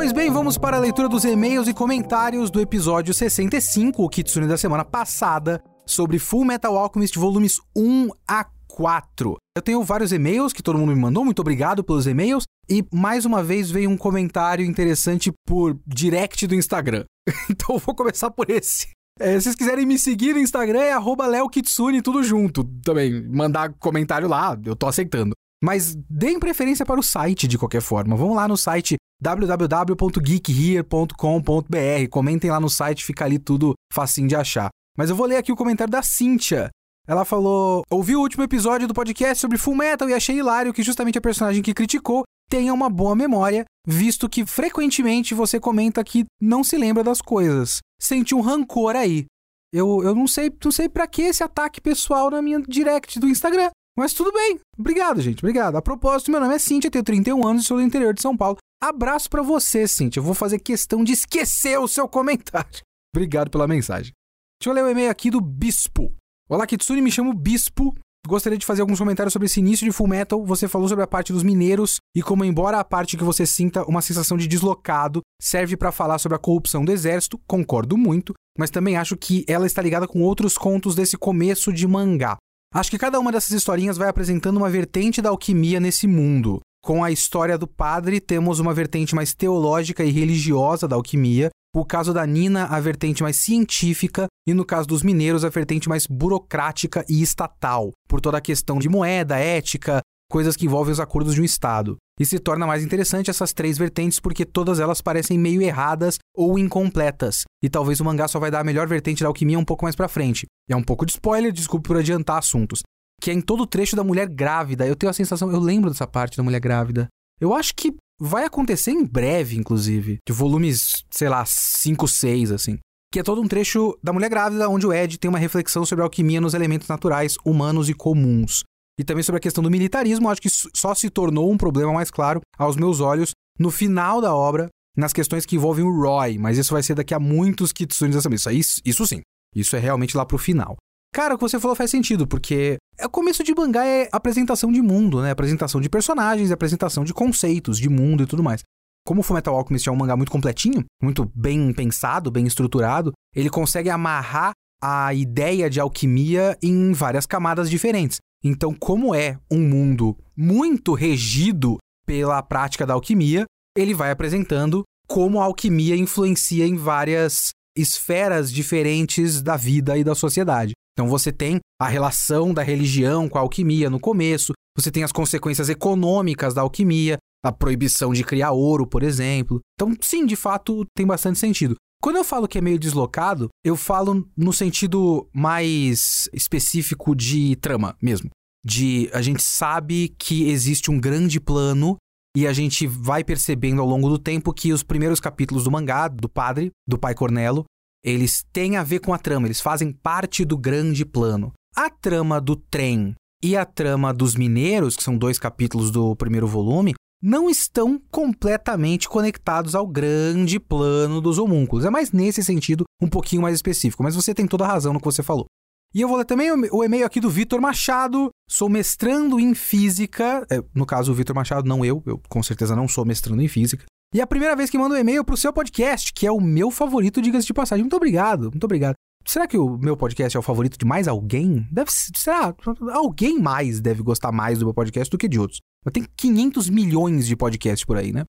Pois bem, vamos para a leitura dos e-mails e comentários do episódio 65, o Kitsune da semana passada, sobre Full Metal Alchemist volumes 1 a 4. Eu tenho vários e-mails que todo mundo me mandou, muito obrigado pelos e-mails. E mais uma vez veio um comentário interessante por direct do Instagram. então vou começar por esse. É, se vocês quiserem me seguir no Instagram, é leokitsune, tudo junto. Também, mandar comentário lá, eu tô aceitando. Mas deem preferência para o site de qualquer forma. Vão lá no site www.geekhere.com.br. Comentem lá no site, fica ali tudo facinho de achar. Mas eu vou ler aqui o comentário da Cíntia. Ela falou: Ouvi o último episódio do podcast sobre Full Metal e achei hilário que justamente a personagem que criticou tenha uma boa memória, visto que frequentemente você comenta que não se lembra das coisas. Senti um rancor aí. Eu, eu não sei, não sei para que esse ataque pessoal na minha direct do Instagram. Mas tudo bem. Obrigado, gente. Obrigado. A propósito, meu nome é Cintia, tenho 31 anos e sou do interior de São Paulo. Abraço para você, Cintia. Eu vou fazer questão de esquecer o seu comentário. Obrigado pela mensagem. Deixa eu ler o e-mail aqui do Bispo. Olá, Kitsune, me chamo Bispo. Gostaria de fazer alguns comentários sobre esse início de Full Metal. Você falou sobre a parte dos mineiros e como, embora a parte que você sinta uma sensação de deslocado, serve para falar sobre a corrupção do exército, concordo muito, mas também acho que ela está ligada com outros contos desse começo de mangá. Acho que cada uma dessas historinhas vai apresentando uma vertente da alquimia nesse mundo. Com a história do padre, temos uma vertente mais teológica e religiosa da alquimia. O caso da Nina, a vertente mais científica. E no caso dos mineiros, a vertente mais burocrática e estatal, por toda a questão de moeda, ética, coisas que envolvem os acordos de um Estado. E se torna mais interessante essas três vertentes porque todas elas parecem meio erradas ou incompletas. E talvez o mangá só vai dar a melhor vertente da alquimia um pouco mais pra frente. É um pouco de spoiler, desculpe por adiantar assuntos. Que é em todo o trecho da mulher grávida. Eu tenho a sensação, eu lembro dessa parte da mulher grávida. Eu acho que vai acontecer em breve, inclusive. De volumes, sei lá, 5, 6, assim. Que é todo um trecho da mulher grávida, onde o Ed tem uma reflexão sobre a alquimia nos elementos naturais, humanos e comuns e também sobre a questão do militarismo, acho que só se tornou um problema mais claro aos meus olhos no final da obra, nas questões que envolvem o Roy, mas isso vai ser daqui a muitos kitsunes dessa mesa. Isso, isso sim, isso é realmente lá pro final. Cara, o que você falou faz sentido, porque é o começo de mangá é apresentação de mundo, né? Apresentação de personagens, apresentação de conceitos, de mundo e tudo mais. Como o Fullmetal Alchemist é um mangá muito completinho, muito bem pensado, bem estruturado, ele consegue amarrar a ideia de alquimia em várias camadas diferentes. Então, como é um mundo muito regido pela prática da alquimia, ele vai apresentando como a alquimia influencia em várias esferas diferentes da vida e da sociedade. Então você tem a relação da religião com a alquimia no começo, você tem as consequências econômicas da alquimia, a proibição de criar ouro, por exemplo. Então, sim, de fato, tem bastante sentido. Quando eu falo que é meio deslocado, eu falo no sentido mais específico de trama mesmo. De a gente sabe que existe um grande plano e a gente vai percebendo ao longo do tempo que os primeiros capítulos do mangá, do padre, do pai Cornelo, eles têm a ver com a trama, eles fazem parte do grande plano. A trama do trem e a trama dos mineiros, que são dois capítulos do primeiro volume, não estão completamente conectados ao grande plano dos homúnculos. É mais nesse sentido, um pouquinho mais específico, mas você tem toda a razão no que você falou. E eu vou ler também o e-mail aqui do Vitor Machado. Sou mestrando em física. É, no caso, o Vitor Machado, não eu. Eu com certeza não sou mestrando em física. E é a primeira vez que mando um e-mail pro seu podcast, que é o meu favorito, diga-se de passagem. Muito obrigado, muito obrigado. Será que o meu podcast é o favorito de mais alguém? Deve será? Alguém mais deve gostar mais do meu podcast do que de outros. Mas tem 500 milhões de podcasts por aí, né?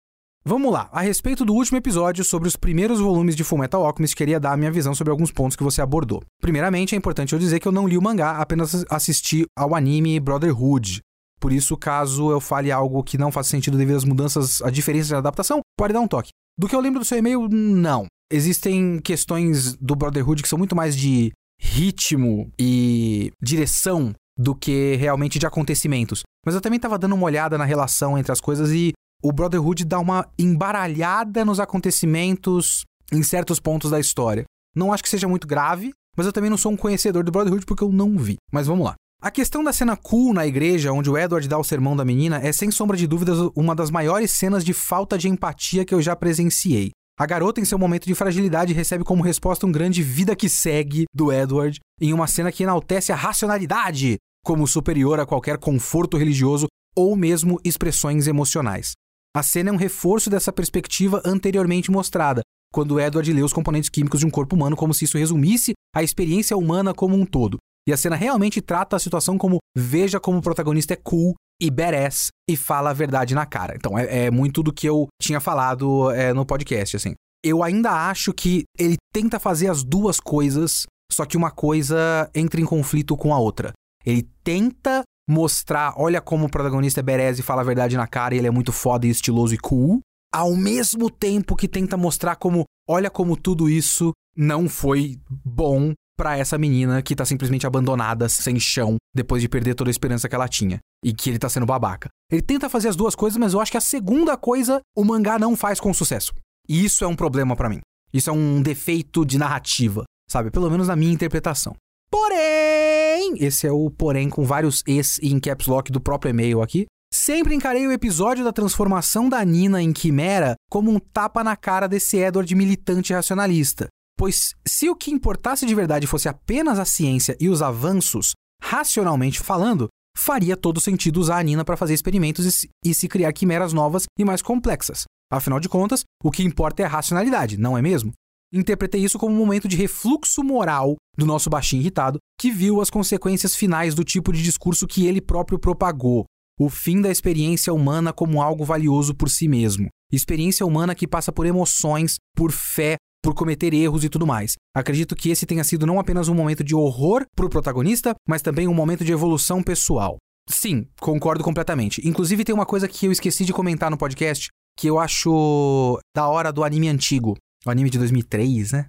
Vamos lá. A respeito do último episódio sobre os primeiros volumes de Fullmetal Alchemist, queria dar a minha visão sobre alguns pontos que você abordou. Primeiramente, é importante eu dizer que eu não li o mangá, apenas assisti ao anime Brotherhood. Por isso, caso eu fale algo que não faça sentido devido às mudanças, a diferença de adaptação, pode dar um toque. Do que eu lembro do seu e-mail, não. Existem questões do Brotherhood que são muito mais de ritmo e direção do que realmente de acontecimentos. Mas eu também estava dando uma olhada na relação entre as coisas e o Brotherhood dá uma embaralhada nos acontecimentos em certos pontos da história. Não acho que seja muito grave, mas eu também não sou um conhecedor do Brotherhood porque eu não vi. Mas vamos lá. A questão da cena cool na igreja, onde o Edward dá o sermão da menina, é sem sombra de dúvidas uma das maiores cenas de falta de empatia que eu já presenciei. A garota, em seu momento de fragilidade, recebe como resposta um grande vida que segue do Edward, em uma cena que enaltece a racionalidade como superior a qualquer conforto religioso ou mesmo expressões emocionais. A cena é um reforço dessa perspectiva anteriormente mostrada, quando Edward lê os componentes químicos de um corpo humano como se isso resumisse a experiência humana como um todo. E a cena realmente trata a situação como veja como o protagonista é cool e badass e fala a verdade na cara. Então é, é muito do que eu tinha falado é, no podcast, assim. Eu ainda acho que ele tenta fazer as duas coisas, só que uma coisa entra em conflito com a outra. Ele tenta mostrar, olha como o protagonista é badass e fala a verdade na cara e ele é muito foda e estiloso e cool, ao mesmo tempo que tenta mostrar como, olha como tudo isso não foi bom para essa menina que tá simplesmente abandonada, sem chão, depois de perder toda a esperança que ela tinha. E que ele tá sendo babaca. Ele tenta fazer as duas coisas, mas eu acho que a segunda coisa o mangá não faz com sucesso. E isso é um problema para mim. Isso é um defeito de narrativa, sabe? Pelo menos na minha interpretação. Porém, esse é o porém com vários es e caps lock do próprio e-mail aqui. Sempre encarei o episódio da transformação da Nina em Quimera como um tapa na cara desse Edward militante racionalista. Pois se o que importasse de verdade fosse apenas a ciência e os avanços, racionalmente falando, faria todo sentido usar a Nina para fazer experimentos e se, criar quimeras novas e mais complexas. Afinal de contas, o que importa é a racionalidade, não é mesmo? Interpretei isso como um momento de refluxo moral do nosso baixinho irritado, que viu as consequências finais do tipo de discurso que ele próprio propagou. O fim da experiência humana como algo valioso por si mesmo. Experiência humana que passa por emoções, por fé, por cometer erros e tudo mais. Acredito que esse tenha sido não apenas um momento de horror para o protagonista, mas também um momento de evolução pessoal. Sim, concordo completamente. Inclusive, tem uma coisa que eu esqueci de comentar no podcast que eu acho da hora do anime antigo. O anime de 2003, né?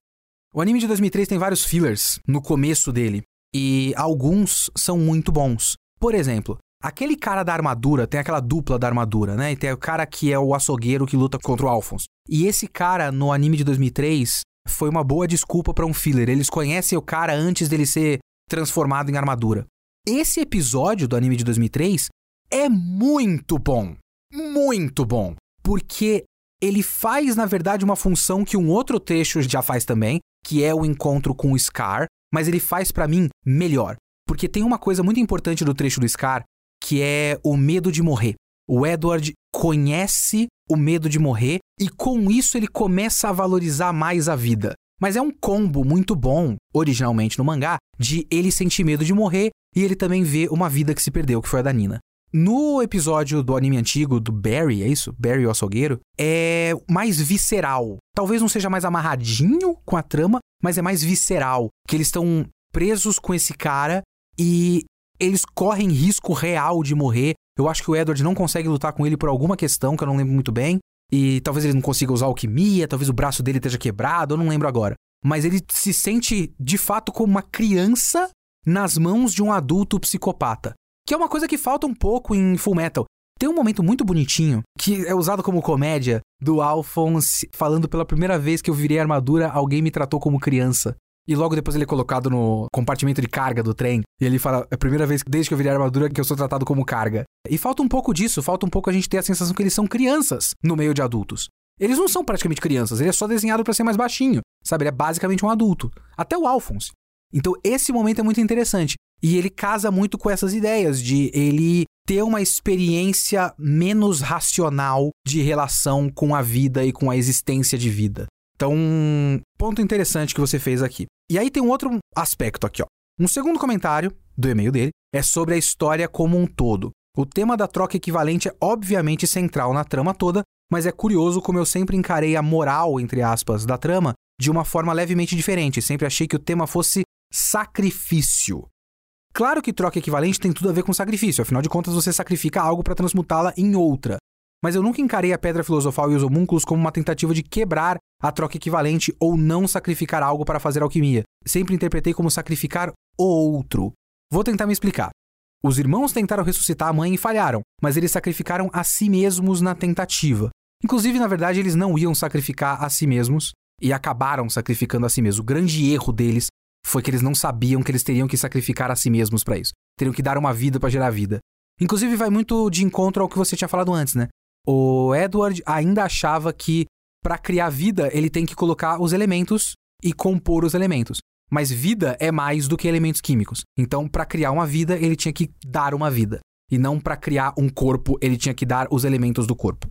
O anime de 2003 tem vários fillers no começo dele. E alguns são muito bons. Por exemplo, aquele cara da armadura, tem aquela dupla da armadura, né? E tem o cara que é o açougueiro que luta contra o Alphonse. E esse cara, no anime de 2003, foi uma boa desculpa para um filler. Eles conhecem o cara antes dele ser transformado em armadura. Esse episódio do anime de 2003 é muito bom. Muito bom. Porque ele faz, na verdade, uma função que um outro trecho já faz também, que é o encontro com o Scar, mas ele faz para mim melhor. Porque tem uma coisa muito importante do trecho do Scar, que é o medo de morrer. O Edward conhece o medo de morrer e com isso ele começa a valorizar mais a vida. Mas é um combo muito bom, originalmente no mangá, de ele sentir medo de morrer e ele também vê uma vida que se perdeu, que foi a da Nina. No episódio do anime antigo, do Barry, é isso? Barry o açougueiro, é mais visceral. Talvez não seja mais amarradinho com a trama, mas é mais visceral. Que eles estão presos com esse cara e eles correm risco real de morrer. Eu acho que o Edward não consegue lutar com ele por alguma questão que eu não lembro muito bem. E talvez ele não consiga usar alquimia, talvez o braço dele esteja quebrado, eu não lembro agora. Mas ele se sente de fato como uma criança nas mãos de um adulto psicopata. Que é uma coisa que falta um pouco em Full Metal. Tem um momento muito bonitinho, que é usado como comédia, do Alphonse falando pela primeira vez que eu virei armadura, alguém me tratou como criança. E logo depois ele é colocado no compartimento de carga do trem. E ele fala: é a primeira vez desde que eu virei armadura que eu sou tratado como carga. E falta um pouco disso, falta um pouco a gente ter a sensação que eles são crianças no meio de adultos. Eles não são praticamente crianças, ele é só desenhado para ser mais baixinho, sabe? Ele é basicamente um adulto. Até o Alphonse. Então esse momento é muito interessante. E ele casa muito com essas ideias de ele ter uma experiência menos racional de relação com a vida e com a existência de vida. Então, ponto interessante que você fez aqui. E aí tem um outro aspecto aqui, ó. Um segundo comentário do e-mail dele é sobre a história como um todo. O tema da troca equivalente é obviamente central na trama toda, mas é curioso como eu sempre encarei a moral, entre aspas, da trama de uma forma levemente diferente. Sempre achei que o tema fosse sacrifício. Claro que troca equivalente tem tudo a ver com sacrifício, afinal de contas você sacrifica algo para transmutá-la em outra. Mas eu nunca encarei a pedra filosofal e os homúnculos como uma tentativa de quebrar a troca equivalente ou não sacrificar algo para fazer alquimia. Sempre interpretei como sacrificar o outro. Vou tentar me explicar. Os irmãos tentaram ressuscitar a mãe e falharam, mas eles sacrificaram a si mesmos na tentativa. Inclusive, na verdade, eles não iam sacrificar a si mesmos e acabaram sacrificando a si mesmos. O grande erro deles foi que eles não sabiam que eles teriam que sacrificar a si mesmos para isso. Teriam que dar uma vida para gerar vida. Inclusive, vai muito de encontro ao que você tinha falado antes, né? O Edward ainda achava que para criar vida ele tem que colocar os elementos e compor os elementos. Mas vida é mais do que elementos químicos. Então, para criar uma vida, ele tinha que dar uma vida. E não para criar um corpo, ele tinha que dar os elementos do corpo.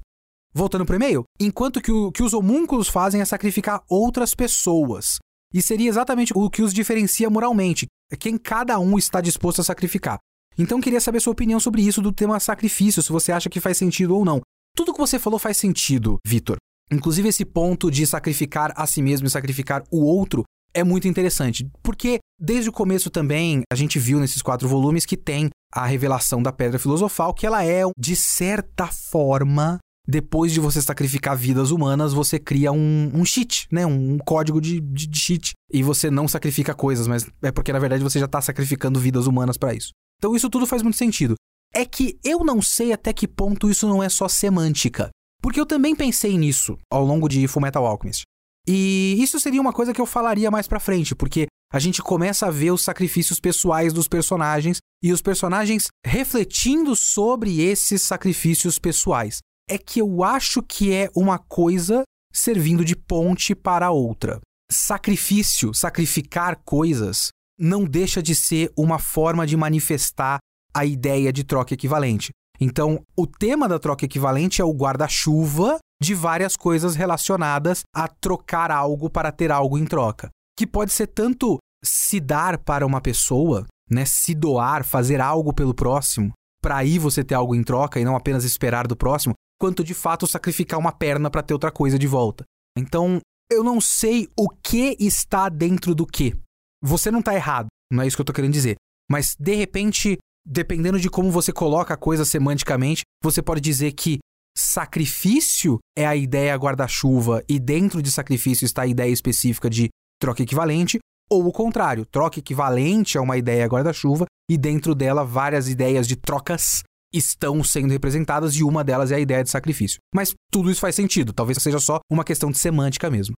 Voltando pro e-mail, enquanto que o que os homúnculos fazem é sacrificar outras pessoas. E seria exatamente o que os diferencia moralmente, é quem cada um está disposto a sacrificar. Então queria saber sua opinião sobre isso do tema sacrifício, se você acha que faz sentido ou não. Tudo que você falou faz sentido, Vitor. Inclusive esse ponto de sacrificar a si mesmo e sacrificar o outro é muito interessante, porque desde o começo também a gente viu nesses quatro volumes que tem a revelação da pedra filosofal, que ela é de certa forma depois de você sacrificar vidas humanas, você cria um, um cheat, né? Um código de, de, de, cheat. E você não sacrifica coisas, mas é porque na verdade você já está sacrificando vidas humanas para isso. Então isso tudo faz muito sentido. É que eu não sei até que ponto isso não é só semântica. Porque eu também pensei nisso ao longo de Fullmetal Alchemist. E isso seria uma coisa que eu falaria mais pra frente, porque a gente começa a ver os sacrifícios pessoais dos personagens e os personagens refletindo sobre esses sacrifícios pessoais é que eu acho que é uma coisa servindo de ponte para outra. Sacrifício, sacrificar coisas, não deixa de ser uma forma de manifestar a ideia de troca equivalente. Então, o tema da troca equivalente é o guarda-chuva de várias coisas relacionadas a trocar algo para ter algo em troca. Que pode ser tanto se dar para uma pessoa, né, se doar, fazer algo pelo próximo, para aí você ter algo em troca e não apenas esperar do próximo, quanto de fato sacrificar uma perna para ter outra coisa de volta. Então, eu não sei o que está dentro do que. Você não tá errado, não é isso que eu tô querendo dizer. Mas, de repente, dependendo de como você coloca a coisa semanticamente, você pode dizer que sacrifício é a ideia guarda-chuva e dentro de sacrifício está a ideia específica de troca equivalente, ou o contrário, troca equivalente é uma ideia guarda-chuva e dentro dela várias ideias de trocas estão sendo representadas e uma delas é a ideia de sacrifício. Mas tudo isso faz sentido, talvez seja só uma questão de semântica mesmo.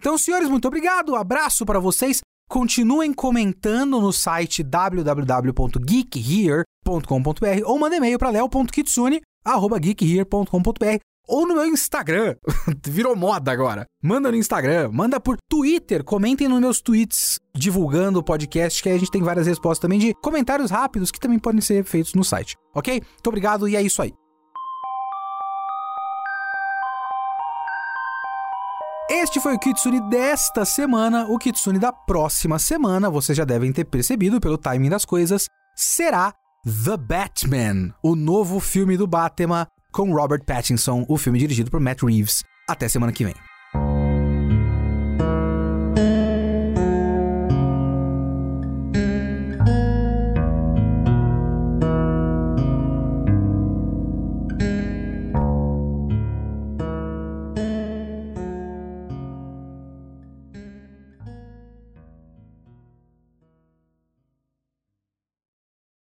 Então, senhores, muito obrigado, abraço para vocês. Continuem comentando no site www.geekhere.com.br ou mandem e-mail para leo.kitsune@geekhere.com.br ou no meu Instagram. Virou moda agora. Manda no Instagram, manda por Twitter, comentem nos meus tweets divulgando o podcast, que aí a gente tem várias respostas também de comentários rápidos que também podem ser feitos no site, ok? Muito obrigado e é isso aí. Este foi o Kitsune desta semana. O Kitsune da próxima semana, vocês já devem ter percebido pelo timing das coisas, será The Batman, o novo filme do Batman com Robert Pattinson, o filme dirigido por Matt Reeves. Até semana que vem.